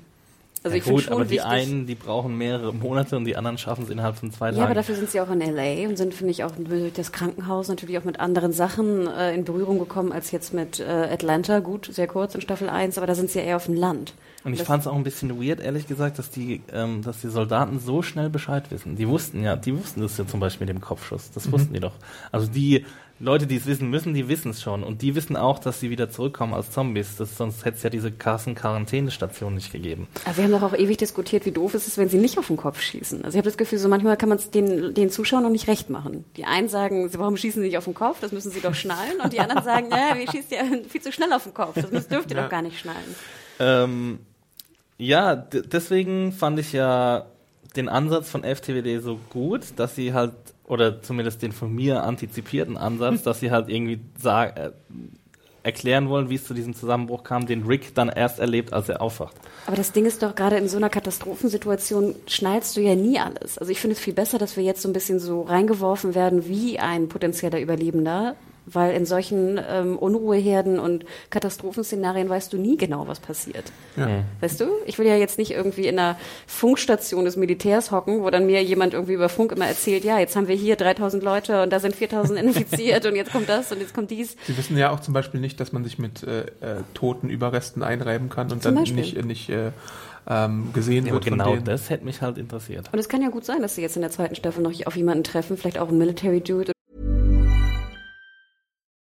Also ja, ich gut, schon aber die wichtig. einen, die brauchen mehrere Monate und die anderen schaffen es innerhalb von zwei ja, Tagen. aber dafür sind sie auch in LA und sind, finde ich, auch durch das Krankenhaus natürlich auch mit anderen Sachen äh, in Berührung gekommen als jetzt mit äh, Atlanta. Gut, sehr kurz in Staffel 1, aber da sind sie ja eher auf dem Land. Und ich fand es auch ein bisschen weird, ehrlich gesagt, dass die, ähm, dass die Soldaten so schnell Bescheid wissen. Die wussten ja, die wussten das ja zum Beispiel mit dem Kopfschuss. Das wussten die doch. Also die Leute, die es wissen müssen, die wissen es schon. Und die wissen auch, dass sie wieder zurückkommen als Zombies. Das, sonst hätte es ja diese krassen Quarantänestation nicht gegeben. Aber wir haben doch auch ewig diskutiert, wie doof es ist, wenn sie nicht auf den Kopf schießen. Also ich habe das Gefühl, so manchmal kann man es den, den Zuschauern noch nicht recht machen. Die einen sagen, warum schießen sie nicht auf den Kopf? Das müssen sie doch schnallen. Und die anderen sagen, naja, wir schießt ja viel zu schnell auf den Kopf. Das dürft ihr Ja. doch gar nicht schnallen. Ähm, ja, deswegen fand ich ja den Ansatz von FTWD so gut, dass sie halt, oder zumindest den von mir antizipierten Ansatz, dass sie halt irgendwie äh, erklären wollen, wie es zu diesem Zusammenbruch kam, den Rick dann erst erlebt, als er aufwacht. Aber das Ding ist doch, gerade in so einer Katastrophensituation schnallst du ja nie alles. Also ich finde es viel besser, dass wir jetzt so ein bisschen so reingeworfen werden wie ein potenzieller Überlebender. Weil in solchen ähm, Unruheherden und Katastrophenszenarien weißt du nie genau, was passiert. Weißt du? Ich will ja jetzt nicht irgendwie in einer Funkstation des Militärs hocken, wo dann mir jemand irgendwie über Funk immer erzählt, ja, jetzt haben wir hier 3000 Leute und da sind 4000 infiziert und jetzt kommt das und jetzt kommt dies. Sie wissen ja auch zum Beispiel nicht, dass man sich mit äh, äh, toten Überresten einreiben kann und Zum dann Beispiel. nicht, äh, nicht äh, ähm, gesehen Ja, wird genau das hätte mich halt interessiert. Und es kann ja gut sein, dass sie jetzt in der zweiten Staffel noch auf jemanden treffen, vielleicht auch einen Military Dude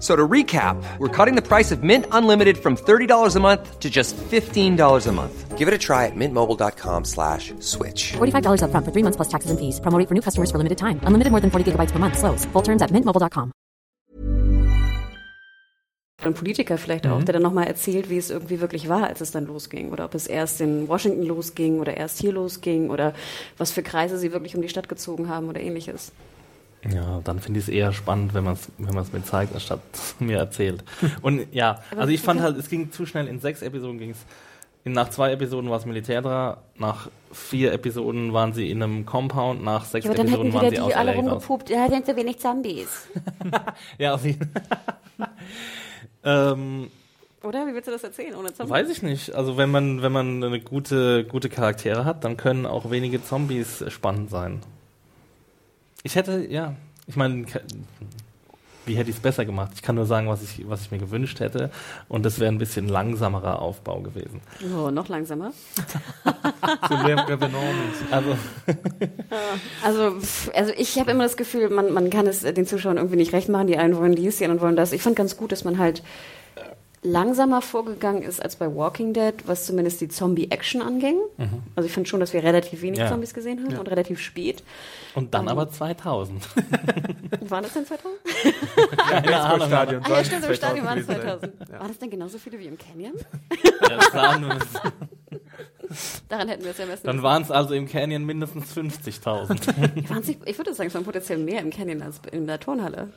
So to recap, we're cutting the price of Mint Unlimited from $30 a month to just $15 a month. Give it a try at mintmobile.com slash switch. $45 upfront for three months plus taxes and fees. Promo rate for new customers for limited time. Unlimited more than 40 gigabytes per month. Slows. Full terms at mintmobile.com. ein Politiker vielleicht Mhm. auch, der dann nochmal erzählt, wie es irgendwie wirklich war, als es dann losging. Oder ob es erst in Washington losging oder erst hier losging oder was für Kreise sie wirklich um die Stadt gezogen haben oder ähnliches. Ja, dann finde ich es eher spannend, wenn man es wenn man's mir zeigt, anstatt mir erzählt. Und ja, also ich fand halt, es ging zu schnell. In sechs Episoden ging es. Nach zwei Episoden war es Militär da, nach vier Episoden waren sie in einem Compound, nach sechs Ja, aber dann Episoden waren sie die aus alle LA rumgepupt, ja, sind so wenig Zombies. Ja, auf jeden ähm, Oder? Wie willst du das erzählen ohne Zombies? Weiß ich nicht. Also wenn man, wenn man eine gute, gute Charaktere hat, dann können auch wenige Zombies spannend sein. Ich hätte, ja, ich meine, wie hätte ich es besser gemacht? Ich kann nur sagen, was ich, was ich mir gewünscht hätte. Und das wäre ein bisschen langsamerer Aufbau gewesen. Oh, noch langsamer. Also, Also, also ich habe immer das Gefühl, man, man kann es den Zuschauern irgendwie nicht recht machen. Die einen wollen dies, die anderen wollen das. Ich fand ganz gut, dass man halt langsamer vorgegangen ist als bei Walking Dead, was zumindest die Zombie-Action anging. Also ich fand schon, dass wir relativ wenig Ja. Zombies gesehen haben und relativ spät. und dann aber 2000. Waren das denn 2000? Keine Ahnung. Stadion. Ah ja, stimmt, im Stadion waren es gewesen sein. 2000. War das denn genauso viele wie im Canyon? Ja, sahen wir- Daran hätten wir es ja messen dann waren es also im Canyon mindestens 50.000. Waren's nicht- Ich würde sagen, es waren potenziell mehr im Canyon als in der Turnhalle.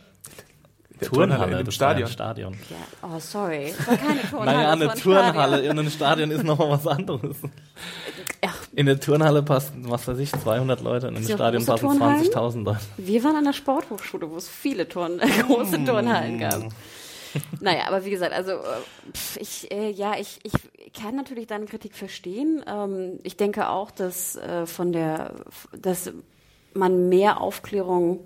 Der Turnhalle in das ja ein Stadion. Stadion. Ja, oh, sorry. Es war keine Turnhalle. Naja, eine ein Turnhalle Stadion. in einem Stadion ist nochmal was anderes. Ach, In der Turnhalle passen, was weiß ich, 200 Leute und im So Stadion passen Turnhallen? 20.000 Leute. Wir waren an der Sporthochschule, wo es viele Turn große Mm. Turnhallen gab. Naja, aber wie gesagt, also äh, pf, ich, äh, ja, ich, ich kann natürlich deine Kritik verstehen. Ähm, ich denke auch, dass äh, von der, dass man mehr Aufklärung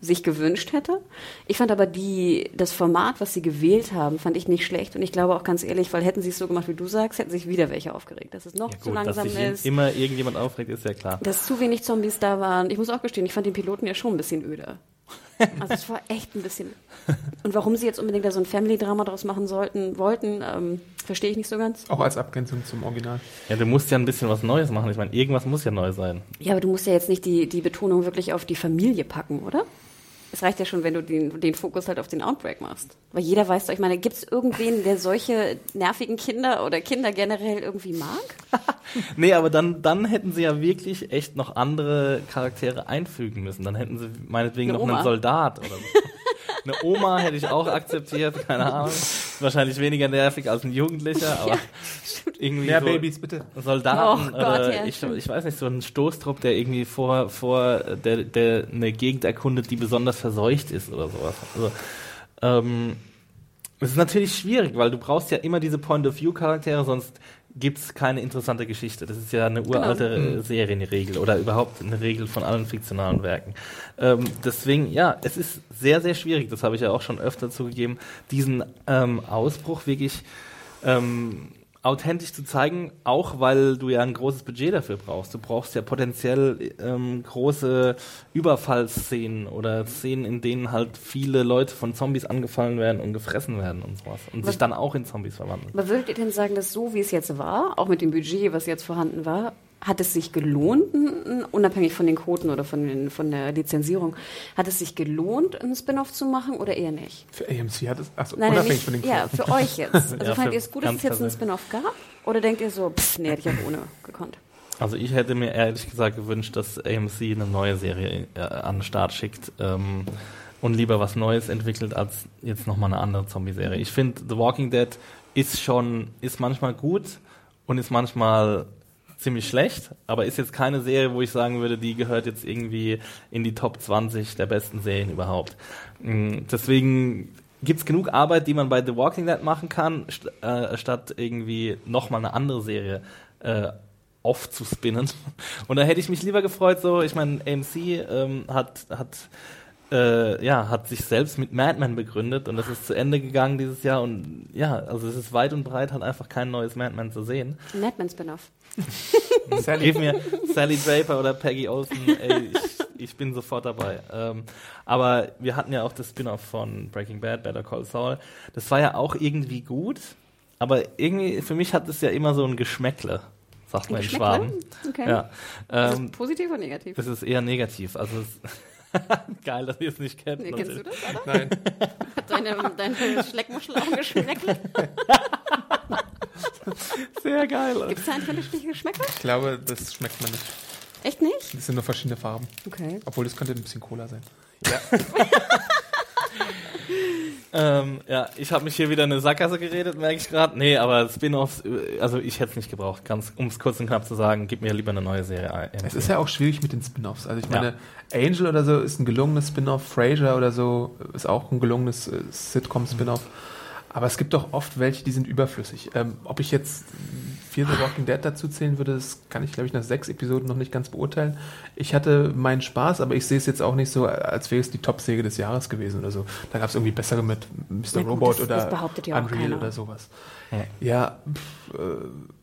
sich gewünscht hätte. Ich fand aber die, das Format, was sie gewählt haben, fand ich nicht schlecht. Und ich glaube auch ganz ehrlich, weil hätten sie es so gemacht, wie du sagst, hätten sich wieder welche aufgeregt, dass es noch zu dass langsam sich ist. immer irgendjemand aufregt, ist ja klar. dass zu wenig Zombies da waren. Ich muss auch gestehen, ich fand den Piloten ja schon ein bisschen öder. Also es war echt ein bisschen. Und warum sie jetzt unbedingt da so ein Family-Drama draus machen sollten, wollten, ähm, verstehe ich nicht so ganz. Auch als Abgrenzung zum Original. Ja, du musst ja ein bisschen was Neues machen. Ich meine, irgendwas muss ja neu sein. Ja, aber du musst ja jetzt nicht die, die Betonung wirklich auf die Familie packen, oder? Es reicht ja schon, wenn du den, den Fokus halt auf den Outbreak machst. Weil jeder weiß doch, ich meine, gibt es irgendwen, der solche nervigen Kinder oder Kinder generell irgendwie mag? Nee, aber dann, dann hätten sie ja wirklich echt noch andere Charaktere einfügen müssen. Dann hätten sie meinetwegen Eine noch Oma. einen Soldat oder so. Eine Oma hätte ich auch akzeptiert, keine Ahnung. Wahrscheinlich weniger nervig als ein Jugendlicher, aber irgendwie Mehr so Babys, bitte. Soldaten Oh Gott, oder ja, ich, ich weiß nicht, so ein Stoßtrupp, der irgendwie vor, vor der, der eine Gegend erkundet, die besonders verseucht ist oder sowas. Also, ähm, es ist natürlich schwierig, weil du brauchst ja immer diese Point-of-View-Charaktere, sonst gibt's keine interessante Geschichte. Das ist ja eine uralte Genau. Serienregel oder überhaupt eine Regel von allen fiktionalen Werken. Ähm, deswegen, ja, es ist sehr, sehr schwierig, das habe ich ja auch schon öfter zugegeben, diesen ähm, Ausbruch wirklich ähm, authentisch zu zeigen, auch weil du ja ein großes Budget dafür brauchst. Du brauchst ja potenziell ähm, große Überfallsszenen oder Szenen, in denen halt viele Leute von Zombies angefallen werden und gefressen werden und sowas und sich dann auch in Zombies verwandeln. Aber würdet ihr denn sagen, dass so wie es jetzt war, auch mit dem Budget, was jetzt vorhanden war, hat es sich gelohnt, unabhängig von den Quoten oder von, den, von der Lizenzierung, hat es sich gelohnt, einen Spin-off zu machen oder eher nicht? Für AMC hat es, achso, Nein, unabhängig nicht, von den ja, Quoten. für euch jetzt. Also Ja, fandet ihr es gut, dass es jetzt einen. Spin-off gab? Oder denkt ihr so, pff, nee, hätte ich auch ohne gekonnt? Also ich hätte mir ehrlich gesagt gewünscht, dass AMC eine neue Serie äh, an den Start schickt ähm, und lieber was Neues entwickelt, als jetzt nochmal eine andere Zombie-Serie. Ich finde, The Walking Dead ist schon, ist manchmal gut und ist manchmal ziemlich schlecht, aber ist jetzt keine Serie, wo ich sagen würde, die gehört jetzt irgendwie in die Top 20 der besten Serien überhaupt. Mm, Deswegen gibt's genug Arbeit, die man bei The Walking Dead machen kann, st äh, statt irgendwie nochmal eine andere Serie äh, aufzuspinnen. Und da hätte ich mich lieber gefreut, so, ich meine, AMC ähm, hat, hat, äh, ja, hat sich selbst mit Madman begründet und das ist zu Ende gegangen dieses Jahr und ja, also es ist weit und breit halt einfach kein neues Madman zu sehen. Ein Madman-Spin-off. Sally, Gib mir Sally Draper oder Peggy Olsen, ey, ich, ich bin sofort dabei. Ähm, aber wir hatten ja auch das Spin-off von Breaking Bad, Better Call Saul. Das war ja auch irgendwie gut, aber irgendwie, für mich hat es ja immer so ein Geschmäckle, sagt man in? Schwaben. Okay. Ja. Ist Ähm, das positiv oder negativ? das ist eher negativ. Also es geil, dass ihr es nicht kennt. Nee, kennst du das, oder? nein. Hat deine, deine Schleckmuschel auch geschmeckt? Sehr geil. Gibt es da eigentlich unterschiedliche Geschmäcker? Ich glaube, das schmeckt man nicht. Echt nicht? Das sind nur verschiedene Farben. Okay. Obwohl, das könnte ein bisschen Cola sein. Ähm, ja, ich habe mich hier wieder in eine Sackgasse geredet, merke ich gerade. Nee, aber Spin-offs, äh, also ich hätte es nicht gebraucht. Ganz, um es kurz und knapp zu sagen, gib mir lieber eine neue Serie ein. Es ist ja auch schwierig mit den Spin-Offs. Also ich meine, Angel oder so ist ein gelungenes Spin-off, Frasier oder so ist auch ein gelungenes äh, Sitcom-Spin-off. Aber es gibt doch oft welche, die sind überflüssig. Ähm, ob ich jetzt Fear the Walking Dead dazu zählen würde, das kann ich, glaube ich, nach sechs Episoden noch nicht ganz beurteilen. Ich hatte meinen Spaß, aber ich sehe es jetzt auch nicht so, als wäre es die Top-Säge des Jahres gewesen oder so. Da gab es irgendwie bessere mit Mr. Gut, Robot das- oder das behauptet ja auch Unreal oder sowas. Ja, pff, äh,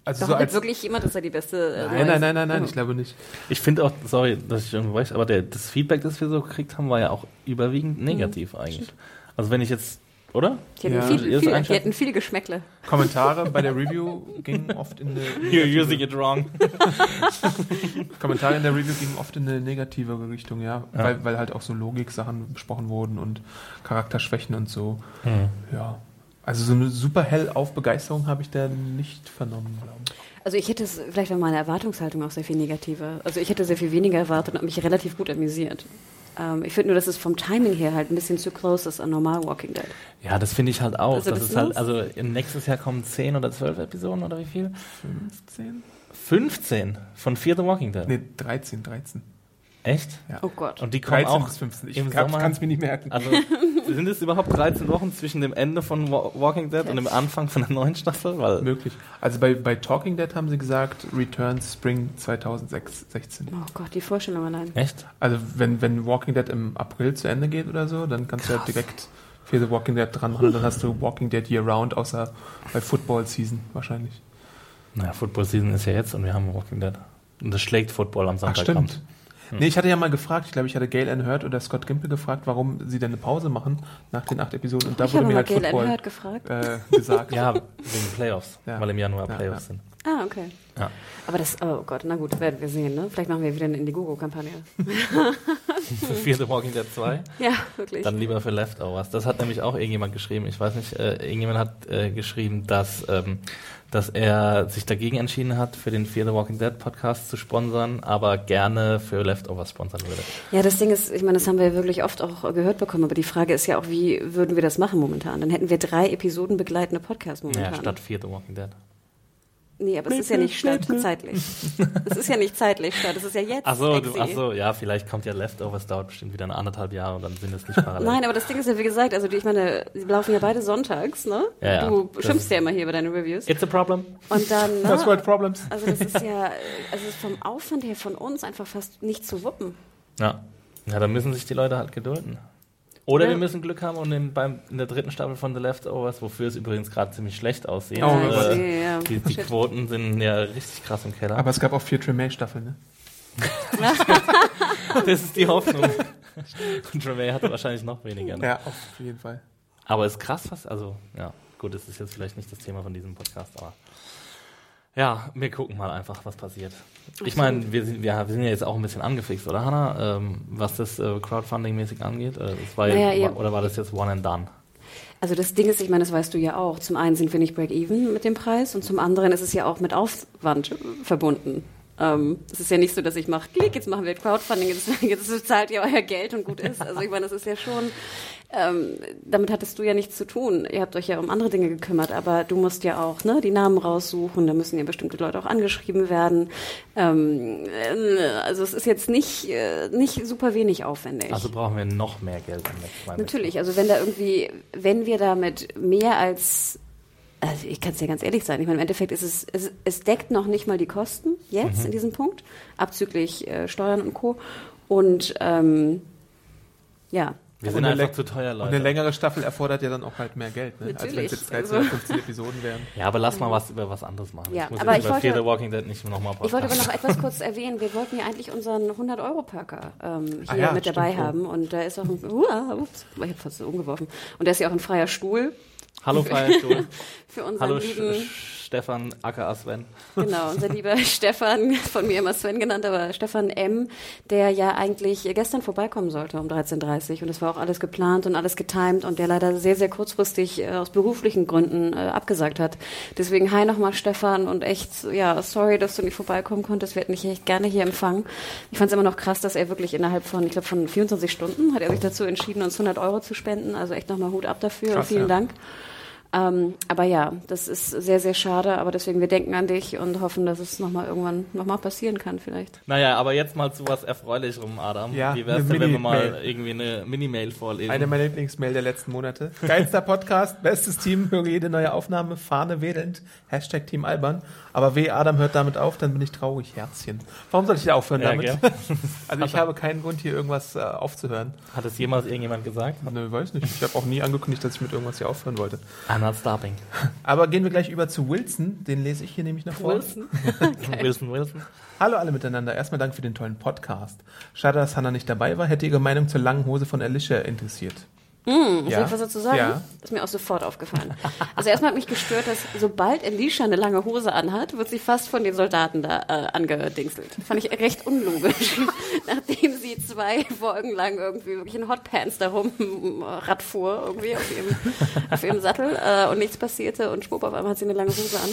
also so Behauptet als... wirklich jemand, dass er die beste. äh, Nein, nein, nein, nein, nein, ich glaube nicht. Ich finde auch, sorry, dass ich irgendwo weiß, aber der, das Feedback, das wir so gekriegt haben, war ja auch überwiegend negativ eigentlich. Also wenn ich jetzt, oder? Die hatten, Ja. viel, viel, die hatten viel Geschmäckle. Kommentare bei der Review gingen oft in eine You're using it wrong. Kommentare in der Review gingen oft in eine negative Richtung, ja, Ja. Weil, weil halt auch so Logik-Sachen besprochen wurden und Charakterschwächen und so. Hm. Ja. Also so eine super hell auf Begeisterung habe ich da nicht vernommen, glaube ich. Also ich hätte es, vielleicht war meine Erwartungshaltung auch sehr viel negativer. Also ich hätte sehr viel weniger erwartet und mich relativ gut amüsiert. Ähm, ich finde nur, dass es vom Timing her halt ein bisschen zu close ist an normal Walking Dead. Ja, das finde ich halt auch. Also das ist halt, also im nächstes Jahr kommen 10 oder 12 Episoden oder wie viel? 15? 15 von Fear the Walking Dead. Nee, 13, 13. Echt? Ja. Oh Gott. Und die kommen 13 auch bis 15. Ich im kann Sommer. es mir nicht merken. Also sind es überhaupt 13 Wochen zwischen dem Ende von Wa- Walking Dead und dem Anfang von der neuen Staffel? Weil Möglich. Also bei, bei Talking Dead haben sie gesagt, Returns Spring 2016. Oh Gott, die Vorstellung allein. echt? Also wenn, wenn Walking Dead im April zu Ende geht oder so, dann kannst du ja direkt für The Walking Dead dran machen und dann hast du Walking Dead Year Round, außer bei Football Season wahrscheinlich. Naja, Football Season ist ja jetzt und wir haben Walking Dead. Und das schlägt Football am Ach, Sonntagabend. Nee, ich hatte ja mal gefragt, ich glaube, ich hatte Gail Ann Hurd oder Scott Gimple gefragt, warum sie denn eine Pause machen nach den acht Episoden. Und da ich wurde mir halt Gail Football Anhört gefragt. äh, gesagt. Ja, wegen Playoffs, Ja. weil im Januar Ja, Playoffs ja. sind. Ah, okay. Ja. Aber das, oh Gott, na gut, werden wir sehen, ne? Vielleicht machen wir wieder eine Indiegogo-Kampagne. für The Walking Dead 2. Ja, wirklich. Dann lieber für Leftovers. Das hat nämlich auch irgendjemand geschrieben. Ich weiß nicht, äh, irgendjemand hat äh, geschrieben, dass, ähm, dass er sich dagegen entschieden hat, für den Fear the Walking Dead Podcast zu sponsern, aber gerne für Leftovers sponsern würde. Ja, das Ding ist, ich meine, das haben wir ja wirklich oft auch gehört bekommen, aber die Frage ist ja auch, wie würden wir das machen momentan? Dann hätten wir drei Episoden begleitende Podcasts momentan. Ja, statt Fear the Walking Dead. Nee, aber es ist ja nicht statt zeitlich. Es ist ja nicht zeitlich statt, es ist ja jetzt. Ach so, du, ach so, ja, vielleicht kommt ja Leftovers, dauert bestimmt wieder eine anderthalb Jahre und dann sind es nicht parallel. Nein, aber das Ding ist ja, wie gesagt, also die, ich meine, sie laufen ja beide sonntags, ne? Ja, ja. Du Das schimpfst ja immer hier bei deinen Reviews. It's a problem. Und dann, First ne? World Problems. Also das ist ja, also es ist vom Aufwand her von uns einfach fast nicht zu wuppen. Ja. Ja, dann müssen sich die Leute halt gedulden. Oder Ja. wir müssen Glück haben und in, beim, in der dritten Staffel von The Leftovers, wofür es übrigens gerade ziemlich schlecht aussieht. Oh äh, Ja, die, die. Quoten sind ja richtig krass im Keller. Aber es gab auch vier Tremay-Staffeln, ne? das ist die Hoffnung. und Tremay hatte wahrscheinlich noch weniger. Ne? Ja, auf jeden Fall. Aber es ist krass, was, also, ja, gut, das ist jetzt vielleicht nicht das Thema von diesem Podcast, aber ja, wir gucken mal einfach, was passiert. Ich meine, wir sind, wir, wir sind ja jetzt auch ein bisschen angefixt, oder Hannah, ähm, was das äh, Crowdfunding-mäßig angeht? Äh, war ja, Naja, ihr- oder war das jetzt one and done? Also das Ding ist, ich meine, das weißt du ja auch. Zum einen sind wir nicht break-even mit dem Preis und zum anderen ist es ja auch mit Aufwand verbunden. Ähm, es ist ja nicht so, dass ich mache, klick, jetzt machen wir Crowdfunding, jetzt, jetzt zahlt ihr euer Geld und gut ist. Also ich meine, das ist ja schon, ähm, damit hattest du ja nichts zu tun. Ihr habt euch ja um andere Dinge gekümmert, aber du musst ja auch ne, die Namen raussuchen, da müssen ja bestimmte Leute auch angeschrieben werden. Ähm, äh, also es ist jetzt nicht, äh, nicht super wenig aufwendig. Also brauchen wir noch mehr Geld. Natürlich, also wenn da irgendwie, wenn wir damit mehr als, also ich kann es ja ganz ehrlich sein, ich meine, im Endeffekt ist es, es, es deckt noch nicht mal die Kosten jetzt Mhm. in diesem Punkt, abzüglich äh, Steuern und Co. Und ähm, ja, Wir sind eine einfach zu teuer, Und eine Leute. längere Staffel erfordert ja dann auch halt mehr Geld, ne? Als wenn es Natürlich, jetzt 13 also- oder 15 Episoden wären. Ja, aber lass mal was über was anderes machen. Ja, ich muss aber jetzt ich über wollte- Fear the Walking Dead nicht nochmal ich wollte aber noch etwas kurz erwähnen, wir wollten ja eigentlich unseren 100-Euro-Packer ähm, hier Ah ja, mit dabei stimmt, haben und da ist auch ein, uah, ups, ich habe fast so umgeworfen, und da ist ja auch ein freier Stuhl Hallo, Feierstuhl. für unseren Hallo, lieben... Sch Stefan aka Sven. Genau, unser lieber Stefan, von mir immer Sven genannt, aber Stefan M., der ja eigentlich gestern vorbeikommen sollte um 13.30 Uhr und es war auch alles geplant und alles getimed und der leider sehr, sehr kurzfristig äh, aus beruflichen Gründen äh, abgesagt hat. Deswegen hi nochmal Stefan und echt, ja, sorry, dass du nicht vorbeikommen konntest. Wir hätten dich echt gerne hier empfangen. Ich fand es immer noch krass, dass er wirklich innerhalb von, ich glaube, von 24 Stunden hat er sich dazu entschieden, uns 100 Euro zu spenden. Also echt nochmal Hut ab dafür und Krass, vielen ja. Dank. Ähm, aber ja, das ist sehr, sehr schade, aber deswegen, wir denken an dich und hoffen, dass es nochmal irgendwann nochmal passieren kann vielleicht. Naja, aber jetzt mal zu was Erfreulicherem, Adam. Ja, Wie wär's denn, wenn wir mal irgendwie eine Mini-Mail vorlesen? Eine meiner Lieblingsmail der letzten Monate. Geilster Podcast, bestes Team, höre jede neue Aufnahme, Fahne wedelnd, Hashtag Team Alban. Aber weh, Adam hört damit auf, dann bin ich traurig, Herzchen. Warum soll ich da aufhören Ja, damit? gell? Also ich habe keinen Grund, hier irgendwas äh, aufzuhören. Hat es jemals irgendjemand gesagt? Nö, weiß nicht. Ich habe auch nie angekündigt, dass ich mit irgendwas hier aufhören wollte. I'm not stopping. Aber gehen wir gleich über zu Wilson. Den lese ich hier nämlich noch vor. Wilson, Wilson. Hallo alle miteinander. Erstmal Dank für den tollen Podcast. Schade, dass Hannah nicht dabei war. Hätte ihre Meinung zur langen Hose von Alicia interessiert. Hm, Ja. Soll ich was dazu sagen? Ja. Das ist mir auch sofort aufgefallen. Also erstmal hat mich gestört, dass sobald Alicia eine lange Hose anhat, wird sie fast von den Soldaten da äh, angedingselt. Fand ich recht unlogisch. Nachdem sie zwei Folgen lang irgendwie wirklich in Hotpants darum äh, Rad fuhr, irgendwie auf ihrem, auf ihrem Sattel äh, und nichts passierte und schwupp, auf einmal hat sie eine lange Hose an.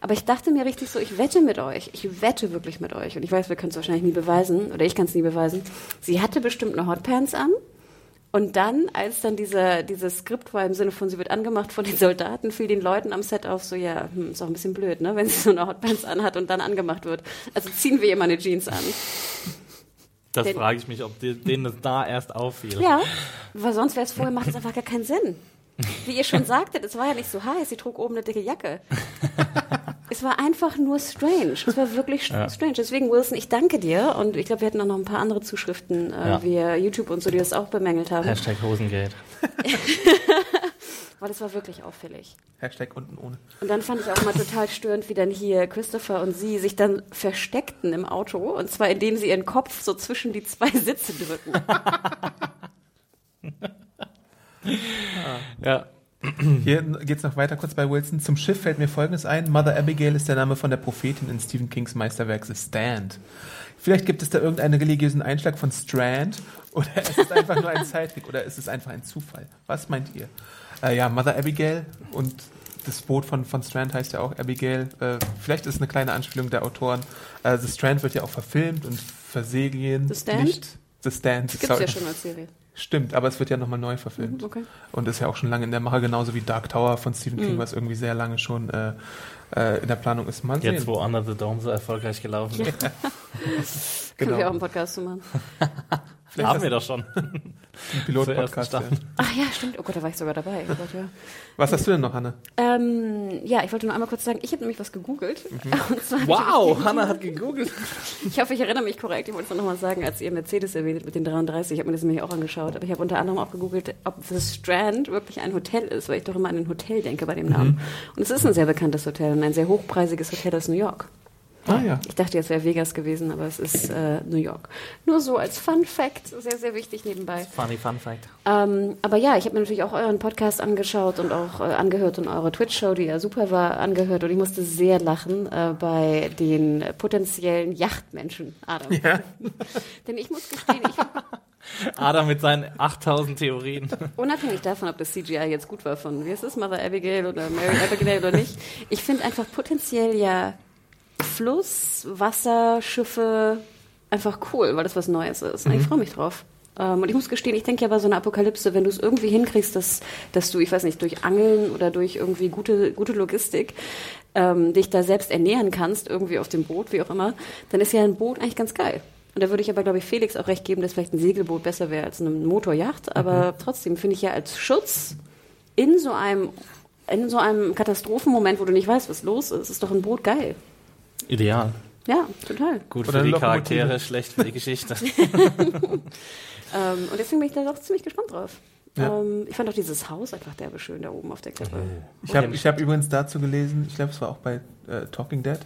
Aber ich dachte mir richtig so, ich wette mit euch, ich wette wirklich mit euch und ich weiß, wir können es wahrscheinlich nie beweisen oder ich kann es nie beweisen. Sie hatte bestimmt eine Hotpants an und dann, als dann dieser, dieses Skript war im Sinne von, sie wird angemacht von den Soldaten, fiel den Leuten am Set auf, so, ja, hm, ist auch ein bisschen blöd, ne, wenn sie so eine Hotpants anhat und dann angemacht wird. Also ziehen wir ihr mal eine Jeans an. Das Den- frage ich mich, ob die, denen das da erst auffiel. Ja, weil sonst wäre es vorher, macht es einfach gar keinen Sinn. Wie ihr schon sagtet, es war ja nicht so heiß, sie trug oben eine dicke Jacke. es war einfach nur strange. Es war wirklich Ja. strange. Deswegen, Wilson, ich danke dir. Und ich glaube, wir hatten auch noch ein paar andere Zuschriften äh, Ja. via YouTube und so, die das auch bemängelt haben. Hashtag Hosengate. Weil das war wirklich auffällig. Hashtag unten ohne. Und dann fand ich auch mal total störend, wie dann hier Christopher und sie sich dann versteckten im Auto. Und zwar indem sie ihren Kopf so zwischen die zwei Sitze drücken. Ja. Hier geht's noch weiter kurz bei Wilson. Zum Schiff fällt mir folgendes ein. Mother Abigail ist der Name von der Prophetin in Stephen Kings Meisterwerk The Stand. Vielleicht gibt es da irgendeinen religiösen Einschlag von Strand oder ist es einfach nur ein Zeitweg oder ist es einfach ein Zufall? Was meint ihr? Äh, ja, Mother Abigail und das Boot von, von Strand heißt ja auch Abigail. Äh, vielleicht ist es eine kleine Anspielung der Autoren. Äh, The Strand wird ja auch verfilmt und verserien. The Stand? Nicht The Stand. Gibt's sorry. ja schon als Serie. Stimmt, aber es wird ja nochmal neu verfilmt. Mhm, okay. Und ist ja auch schon lange in der Mache, genauso wie Dark Tower von Stephen Mhm. King, was irgendwie sehr lange schon äh, äh, in der Planung ist. Mal sehen. Jetzt, wo Under the Dome so erfolgreich gelaufen ist. Können wir auch genau. einen Podcast zu machen. Haben wir doch schon. Pilotpodcast. Ja. Ach ja, stimmt. Oh Gott, da war ich sogar dabei. Oh Gott, ja. Was hast du denn noch, Hanne? Ähm, ja, ich wollte nur einmal kurz sagen, ich habe nämlich was gegoogelt. Und zwar hab Wow, Hannah hat gegoogelt. Ich, hoffe, ich erinnere mich korrekt. Ich wollte es noch mal sagen, als ihr Mercedes erwähnt mit den 33. Ich habe mir das nämlich auch angeschaut. Aber ich habe unter anderem auch gegoogelt, ob The Strand wirklich ein Hotel ist, weil ich doch immer an ein Hotel denke bei dem Namen. Und es ist ein sehr bekanntes Hotel und ein sehr hochpreisiges Hotel aus New York. Ah ja. Ich dachte, es wäre Vegas gewesen, aber es ist äh, New York. Nur so als Fun Fact, sehr, sehr wichtig nebenbei. Funny Fun Fact. Ähm, aber ja, ich habe mir natürlich auch euren Podcast angeschaut und auch äh, angehört und eure Twitch-Show, die ja super war, angehört und ich musste sehr lachen äh, bei den potenziellen Yachtmenschen, Adam. Denn ich muss gestehen, ich, Adam mit seinen 8000 Theorien. unabhängig davon, ob das CGI jetzt gut war von, wie ist es, Mother Abigail oder Mary Abigail oder nicht, ich finde einfach potenziell ja Fluss, Wasser, Schiffe einfach cool, weil das was Neues ist. Ich freue mich drauf. Ähm, und ich muss gestehen, ich denke ja bei so einer Apokalypse, wenn du es irgendwie hinkriegst, dass, dass du, ich weiß nicht, durch Angeln oder durch irgendwie gute, gute Logistik ähm, dich da selbst ernähren kannst, irgendwie auf dem Boot, wie auch immer, dann ist ja ein Boot eigentlich ganz geil. Und da würde ich aber, glaube ich, Felix auch recht geben, dass vielleicht ein Segelboot besser wäre als eine Motorjacht. Aber trotzdem finde ich ja als Schutz in so einem in so einem Katastrophenmoment, wo du nicht weißt, was los ist, ist doch ein Boot geil. Ideal. Ja, total. Gut Oder für die. Charaktere, schlecht für die Geschichte. Ähm, und deswegen bin ich da doch ziemlich gespannt drauf. Ja. Ähm, ich fand auch dieses Haus einfach derbe schön da oben auf der Klippe. Ich habe ich hab übrigens dazu gelesen, ich glaube, es war auch bei äh, Talking Dead,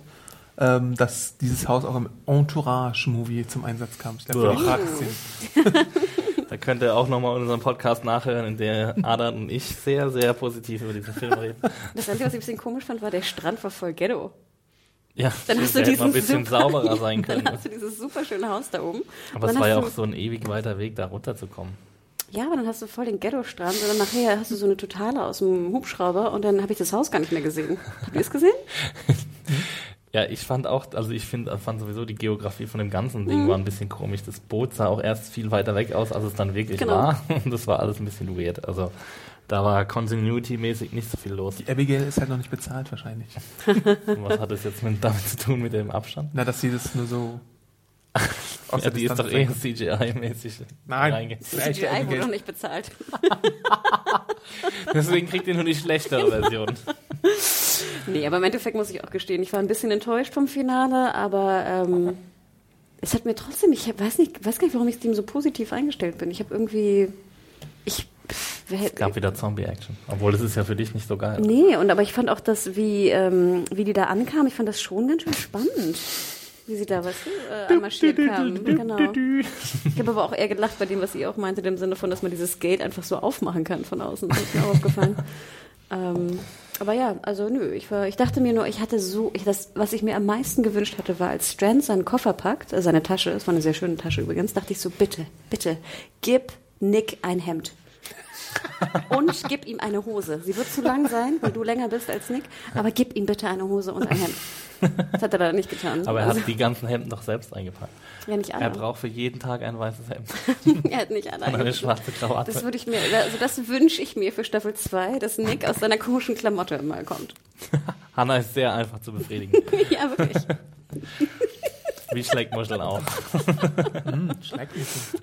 ähm, dass dieses Haus auch im Entourage-Movie zum Einsatz kam. Ich glaube, für die. Da könnt ihr auch nochmal unseren Podcast nachhören, in der Adam und ich sehr, sehr positiv über diesen Film reden. Das Einzige, was ich ein bisschen komisch fand, war, der Strand war voll Ghetto. Ja, Dann hast du mal ein bisschen super, sauberer sein können. Dann hast du dieses super schöne Haus da oben. Aber es war ja auch so ein ewig weiter Weg, da runterzukommen. Ja, aber dann hast du voll den Ghetto-Strand und dann nachher hast du so eine Totale aus dem Hubschrauber und dann habe ich das Haus gar nicht mehr gesehen. Habt ihr es gesehen? Ja, ich fand auch, also ich find, fand sowieso die Geografie von dem ganzen Ding Mhm. war ein bisschen komisch. Das Boot sah auch erst viel weiter weg aus, als es dann wirklich Genau. war. Und das war alles ein bisschen weird. Also da war Continuity-mäßig nicht so viel los. Die Abigail ist halt noch nicht bezahlt wahrscheinlich. Und was hat das jetzt mit, damit zu tun mit dem Abstand? Na, dass sie das nur so Ja, die ist doch eh. CGI-mäßig. Nein. CGI wurde Abigail. noch nicht bezahlt. Deswegen kriegt ihr nur die schlechtere Version. Nee, aber im Endeffekt muss ich auch gestehen, ich war ein bisschen enttäuscht vom Finale, aber ähm, es hat mir trotzdem, ich weiß nicht, weiß gar nicht, warum ich dem so positiv eingestellt bin. Ich habe irgendwie, ich, Es gab wieder Zombie-Action. Obwohl, das ist ja für dich nicht so geil. nee, und aber ich fand auch das, wie, ähm, wie die da ankam, ich fand das schon ganz schön spannend. Wie sie da, du, äh, anmarschiert kamen. Genau. Ich habe aber auch eher gelacht bei dem, was ihr auch meinte, im Sinne von, dass man dieses Gate einfach so aufmachen kann von außen. Das ist mir auch aufgefallen. ähm, aber ja, also nö, ich, war, ich dachte mir nur, ich hatte so, ich, das, was ich mir am meisten gewünscht hatte, war, als Strand seinen Koffer packt, äh, seine Tasche, es war eine sehr schöne Tasche übrigens, dachte ich so, bitte, bitte, gib Nick ein Hemd. Und gib ihm eine Hose. Sie wird zu lang sein, weil du länger bist als Nick, aber gib ihm bitte eine Hose und ein Hemd. Das hat er leider nicht getan. Aber er also, hat die ganzen Hemden doch selbst eingepackt. ja, nicht alle. Er braucht für jeden Tag ein weißes Hemd er hat nicht alle und eine schwarze Krawatte. Das würde ich mir, also das wünsche ich mir für Staffel 2, dass Nick aus seiner komischen Klamotte mal kommt. Hanna ist sehr einfach zu befriedigen. ja, wirklich. Wie Schleckmuscheln auch. Schleckmuscheln.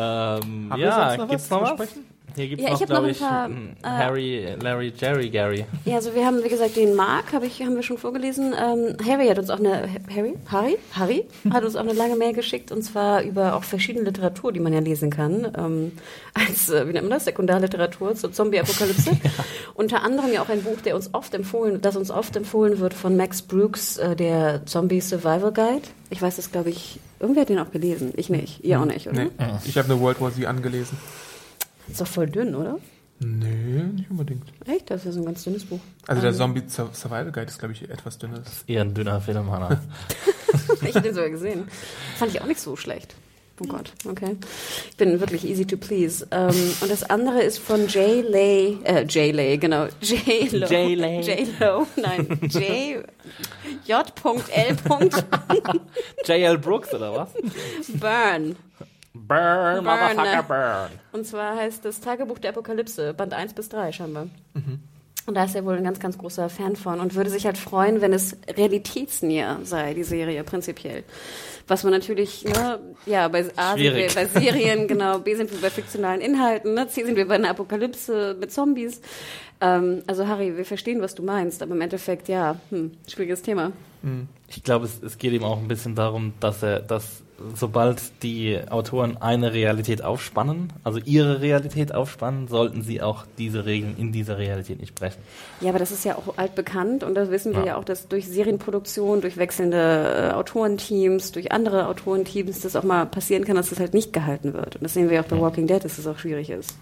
Ähm, Haben wir ja, sonst noch gibt's was noch zu was? besprechen? Hier gibt es Ja, ich noch, glaube ein ich, paar, äh, Harry, Larry, Jerry, Gary. Ja, also wir haben, wie gesagt, den Mark, hab ich, haben wir schon vorgelesen. Ähm, Harry hat uns auch eine, Harry? Harry? Harry? Hat uns auch eine lange Mail geschickt und zwar über auch verschiedene Literatur, die man ja lesen kann. Ähm, als, äh, wie nennt man das? Sekundarliteratur zur Zombie-Apokalypse. Unter anderem ja auch ein Buch, der uns oft empfohlen, das uns oft empfohlen wird von Max Brooks, äh, der Zombie Survival Guide. Ich weiß das, glaube ich, irgendwer hat den auch gelesen. Ich nicht. Ihr auch nicht, oder? Nee, ich habe eine World War Z angelesen. Ist doch voll dünn, oder? Nee, nicht unbedingt. Echt? Das ist ja so ein ganz dünnes Buch. Also der Ähm, Zombie Sur- Survival Guide ist, glaube ich, etwas dünner. Eher ein dünner Film, Hanna. Ich habe den sogar gesehen. Fand ich auch nicht so schlecht. Oh Gott, okay. Ich bin wirklich easy to please. Ähm, und das andere ist von Jay Lay, äh, Jay Lay, genau. J Lo. Jay Lay. J Lo, nein. J, J.L. J.L. Brooks, oder was? Burn. Burn, Motherfucker, burn. Und zwar heißt das Tagebuch der Apokalypse, Band 1 bis 3 scheinbar. Und da ist er wohl ein ganz, ganz großer Fan von und würde sich halt freuen, wenn es realitätsnäher sei, die Serie prinzipiell. Was man natürlich, ne, ja, bei A sind wir bei Serien, genau, B sind wir bei fiktionalen Inhalten, ne, C sind wir bei einer Apokalypse mit Zombies. Ähm, also Harry, wir verstehen, was du meinst, aber im Endeffekt, ja, hm, schwieriges Thema. Ich glaube, es, es geht ihm auch ein bisschen darum, dass er, dass sobald die Autoren eine Realität aufspannen, also ihre Realität aufspannen, sollten sie auch diese Regeln in dieser Realität nicht brechen. Ja, aber das ist ja auch altbekannt und das wissen wir Ja. ja, auch, dass durch Serienproduktion, durch wechselnde äh, Autorenteams, durch andere Autorenteams das auch mal passieren kann, dass das halt nicht gehalten wird. Und das sehen wir auch bei Walking Dead, dass das auch schwierig ist.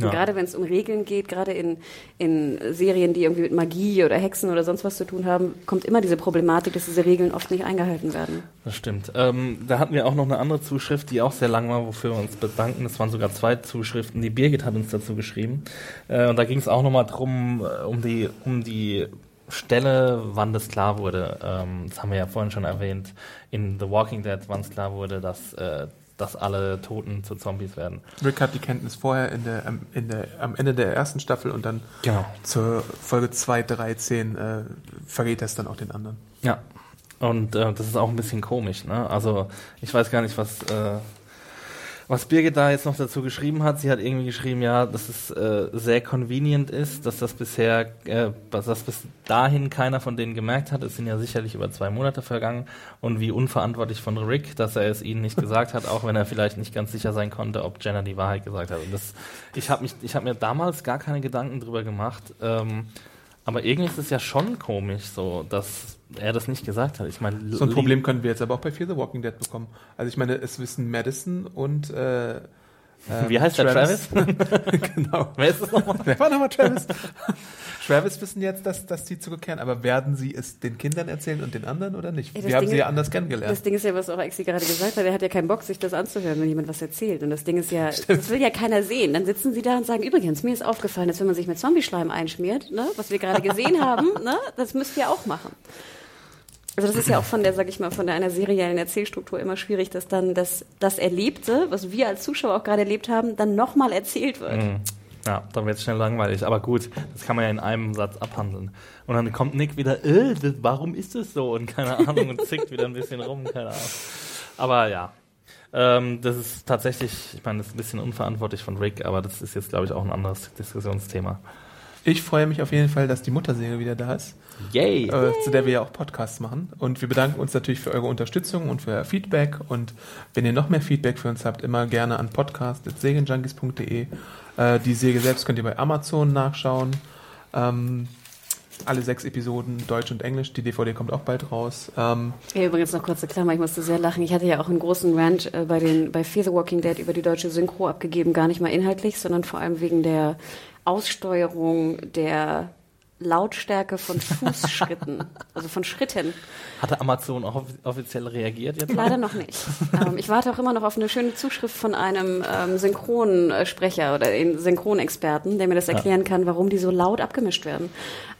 Ja. gerade wenn es um Regeln geht, gerade in, in Serien, die irgendwie mit Magie oder Hexen oder sonst was zu tun haben, kommt immer diese Problematik, dass diese Regeln oft nicht eingehalten werden. Das stimmt. Ähm, da hatten wir auch noch eine andere Zuschrift, die auch sehr lang war, wofür wir uns bedanken. Das waren sogar zwei Zuschriften. Die Birgit hat uns dazu geschrieben. Äh, und da ging es auch nochmal drum, äh, um die, um die Stelle, wann das klar wurde. Ähm, das haben wir ja vorhin schon erwähnt. In The Walking Dead, wann es klar wurde, dass, äh, dass alle Toten zu Zombies werden. Rick hat die Kenntnis vorher in der, am, in der, am Ende der ersten Staffel und dann Genau. zur Folge 2, 3, 10 äh, verrät er es dann auch den anderen. Ja. Und äh, das ist auch ein bisschen komisch, ne? Also ich weiß gar nicht, was, äh, was Birgit da jetzt noch dazu geschrieben hat. Sie hat irgendwie geschrieben, ja, dass es äh, sehr convenient ist, dass das bisher, äh, dass das bis dahin keiner von denen gemerkt hat. Es sind ja sicherlich über zwei Monate vergangen und wie unverantwortlich von Rick, dass er es ihnen nicht gesagt hat, auch wenn er vielleicht nicht ganz sicher sein konnte, ob Jenna die Wahrheit gesagt hat. Und das, ich habe mich, ich habe mir damals gar keine Gedanken drüber gemacht. Ähm, aber irgendwie ist es ja schon komisch, so, dass er das nicht gesagt hat. Ich meine, So ein Problem können wir jetzt aber auch bei Fear the Walking Dead bekommen. Also ich meine, es wissen Madison und äh, äh, Wie heißt der Travis? genau. Wer ist das nochmal? Wer war nochmal Travis? Travis wissen jetzt, dass, dass die zurückkehren, aber werden sie es den Kindern erzählen und den anderen oder nicht? Ey, das wir haben Ding sie ja ist- anders Das kennengelernt. Ding ist ja, was auch Exi gerade gesagt hat, er hat ja keinen Bock, sich das anzuhören, wenn jemand was erzählt. Und das Ding ist ja, das will ja keiner sehen. Dann sitzen sie da und sagen, übrigens, mir ist aufgefallen, dass wenn man sich mit Zombie-Schleim einschmiert, ne, was wir gerade gesehen haben, ne, das müsst ihr auch machen. Also das ist ja auch von der, sag ich mal, von der einer seriellen Erzählstruktur immer schwierig, dass dann das, das Erlebte, was wir als Zuschauer auch gerade erlebt haben, dann nochmal erzählt wird. Mhm. Ja, dann wird es schnell langweilig. Aber gut, das kann man ja in einem Satz abhandeln. Und dann kommt Nick wieder, äh, warum ist das so? Und keine Ahnung, und zickt wieder ein bisschen rum, keine Ahnung. Aber ja, ähm, das ist tatsächlich, ich meine, das ist ein bisschen unverantwortlich von Rick, aber das ist jetzt, glaube ich, auch ein anderes Diskussionsthema. Ich freue mich auf jeden Fall, dass die Mutterserie wieder da ist, Yay! äh, zu der wir ja auch Podcasts machen. Und wir bedanken uns natürlich für eure Unterstützung und für euer Feedback. Und wenn ihr noch mehr Feedback für uns habt, immer gerne an podcast.segenjunkies.de. Äh, die Serie selbst könnt ihr bei Amazon nachschauen. Ähm, alle sechs Episoden, Deutsch und Englisch. Die DVD kommt auch bald raus. Ähm, Ja, übrigens noch kurze Klammer, ich musste sehr lachen. Ich hatte ja auch einen großen Rant äh, bei, den, bei Fear the Walking Dead über die deutsche Synchro abgegeben, gar nicht mal inhaltlich, sondern vor allem wegen der Aussteuerung der Lautstärke von Fußschritten, also von Schritten. Hatte Amazon auch offi- offiziell reagiert jetzt? Leider noch nicht. ähm, ich warte auch immer noch auf eine schöne Zuschrift von einem ähm, Synchronsprecher oder Synchronexperten, der mir das erklären kann, warum die so laut abgemischt werden.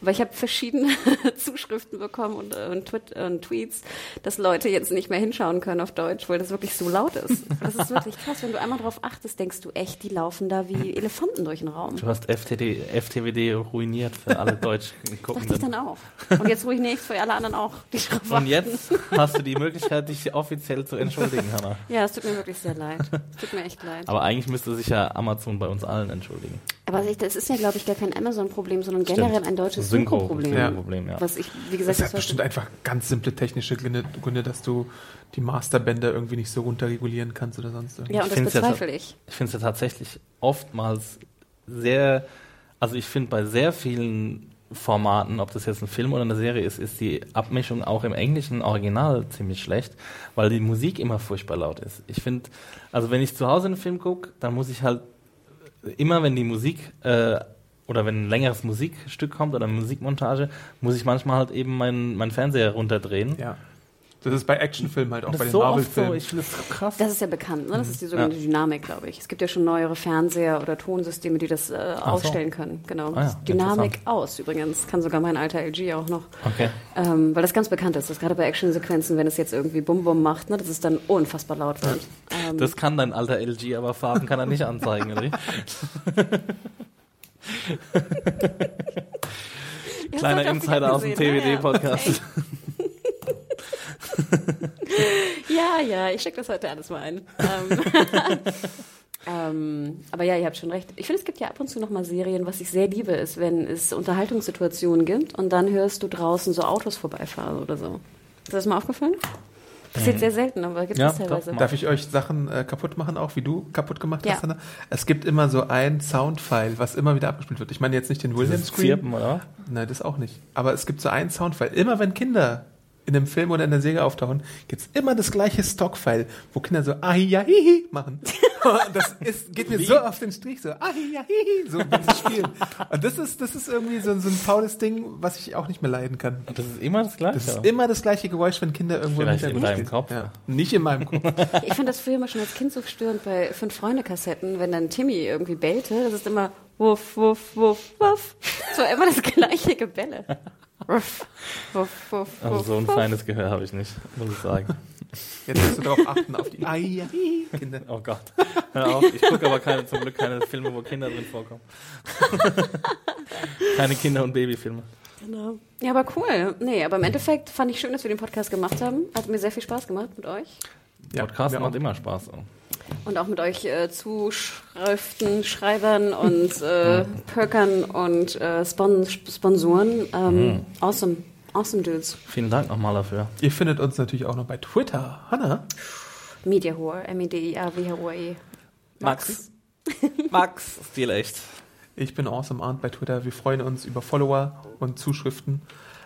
Aber ich habe verschiedene Zuschriften bekommen und, äh, und, Twit und Tweets, dass Leute jetzt nicht mehr hinschauen können auf Deutsch, weil das wirklich so laut ist. Das ist wirklich krass. Wenn du einmal drauf achtest, denkst du echt, die laufen da wie Elefanten durch den Raum. Du hast FTD, FTWD ruiniert für alle Deutsch gucken. Dachte ich dann auch. Und jetzt ruhig nichts für alle anderen auch. Die drauf Und jetzt hast du die Möglichkeit, dich offiziell zu entschuldigen, Hannah. Ja, es tut mir wirklich sehr leid. Es tut mir echt leid. Aber eigentlich müsste sich ja Amazon bei uns allen entschuldigen. Aber ich, das ist ja, glaube ich, gar kein Amazon-Problem, sondern generell ein deutsches Synchro- Synchro-Problem. Synchro-Problem, ja. Was ich, wie gesagt, Das hat das bestimmt einfach ganz simple technische Gründe, Gründe, dass du die Masterbänder irgendwie nicht so runterregulieren kannst oder sonst irgendwas. Ja, und das find's ja bezweifle ich. Ich finde es ja tatsächlich oftmals sehr, also ich finde bei sehr vielen Formaten, ob das jetzt ein Film oder eine Serie ist, ist die Abmischung auch im englischen Original ziemlich schlecht, weil die Musik immer furchtbar laut ist. Ich finde, also wenn ich zu Hause einen Film gucke, dann muss ich halt immer, wenn die Musik äh, oder wenn ein längeres Musikstück kommt oder eine Musikmontage, muss ich manchmal halt eben meinen meinen Fernseher runterdrehen. Ja. Das ist bei Actionfilmen halt auch Und bei das den ist so Marvel-Filmen. ich finde das so krass. Das ist ja bekannt, ne? Das ist die sogenannte Ja. Dynamik, glaube ich. Es gibt ja schon neuere Fernseher oder Tonsysteme, die das äh, so. ausstellen können. Genau. Ah ja, Dynamik aus übrigens. Kann sogar mein alter LG auch noch. okay. Ähm, weil das ganz bekannt ist, dass gerade bei Actionsequenzen, wenn es jetzt irgendwie Bum-Bum macht, ne, dass es dann unfassbar laut wird. Ähm, Das kann dein alter LG, aber Farben kann er nicht anzeigen, oder? Kleiner das Insider er aus dem ja. TWD-Podcast. Ja, ja, ich stecke das heute alles mal ein. Ähm, ähm, aber ja, ihr habt schon recht. Ich finde, es gibt ja ab und zu noch mal Serien, was ich sehr liebe, ist, wenn es Unterhaltungssituationen gibt und dann hörst du draußen so Autos vorbeifahren oder so. Ist das mal aufgefallen? Passiert sehr selten, aber gibt Ja, es teilweise. Darf ich euch Sachen äh, kaputt machen, auch wie du kaputt gemacht Ja. hast, Hanna? Es gibt immer so ein Soundfile, was immer wieder abgespielt wird. Ich meine jetzt nicht den Williams Das Screen. Zirpen, oder? Nein, das auch nicht. Aber es gibt so einen Soundfile. Immer wenn Kinder in einem Film oder in der Serie auftauchen, gibt's immer das gleiche Stockfile, wo Kinder so ahiyahihi machen. Und das ist, geht mir so auf den Strich, so ahiyahihi, so wenn sie spielen. Und das ist, das ist irgendwie so, so ein faules Ding, was ich auch nicht mehr leiden kann. Und das ist immer das Gleiche. Das ist immer das gleiche Geräusch, wenn Kinder irgendwo Vielleicht im in Hintergrund deinem stehen. Kopf. Ja. Nicht in meinem Kopf. Ich fand das früher mal schon als Kind so störend bei Fünf-Freunde-Kassetten, wenn dann Timmy irgendwie bellte. Das ist immer wuff, wuff, wuff, wuff. So immer das gleiche Gebelle. Also so ein feines Gehör habe ich nicht, muss ich sagen. Jetzt musst du darauf achten, auf die ahiyahihi Kinder. Oh Gott. Hör auf, ich gucke aber keine, zum Glück keine Filme, wo Kinder drin vorkommen. keine Kinder- und Babyfilme. Genau. Ja, aber cool. Nee, aber im Endeffekt fand ich schön, dass wir den Podcast gemacht haben. Hat mir sehr viel Spaß gemacht mit euch. Ja, Podcast macht auch. immer Spaß. Und auch mit euch äh, Zuschriften, Schreibern und äh, Perkern und äh, Spon Sponsoren. Ähm, Awesome. Awesome Dudes. Vielen Dank nochmal dafür. Ihr findet uns natürlich auch noch bei Twitter. Hanna? Mediahor. M-E-D-I-A-W-H-O-E. Max. Max. Stil echt. Ich bin Awesome Arndt bei Twitter. Wir freuen uns über Follower und Zuschriften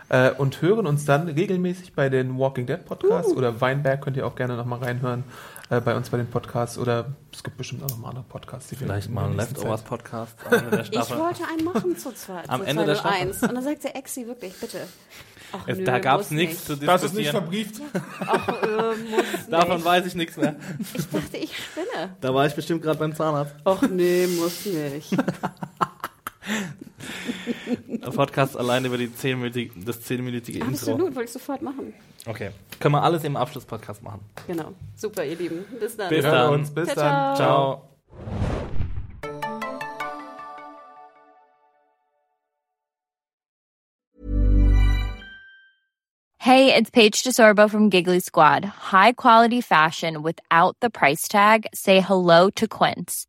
äh, und hören uns dann regelmäßig bei den Walking Dead Podcasts oder Weinberg könnt ihr auch gerne nochmal reinhören äh, bei uns bei den Podcasts oder es gibt bestimmt auch noch mal andere Podcasts. Die wir Vielleicht mal der ein nächsten Leftovers Zeit- Podcast am Ende der Ich wollte einen machen zu zweit. Am zu Ende der Staffel. 201. Und dann sagt der Exi wirklich, bitte. Ach, Es, nö, da gab es nichts zu nicht. Das ist nicht diskutieren. verbrieft. Ach, äh, muss Davon nicht. weiß ich nichts mehr. Ich dachte, ich spinne. Da war ich bestimmt gerade beim Zahnarzt. Ach nee, muss nicht. Podcast allein über die 10-minütige, das 10-minütige Intro. Absolut, wollte ich sofort machen. Okay. Können wir alles im Abschlusspodcast machen. Genau. Super, ihr Lieben. Bis dann. Bis dann. uns. Bis Ciao, dann. ciao. Ciao. Hey, it's Paige DeSorbo from Giggly Squad. High quality fashion without the price tag. Say hello to Quince.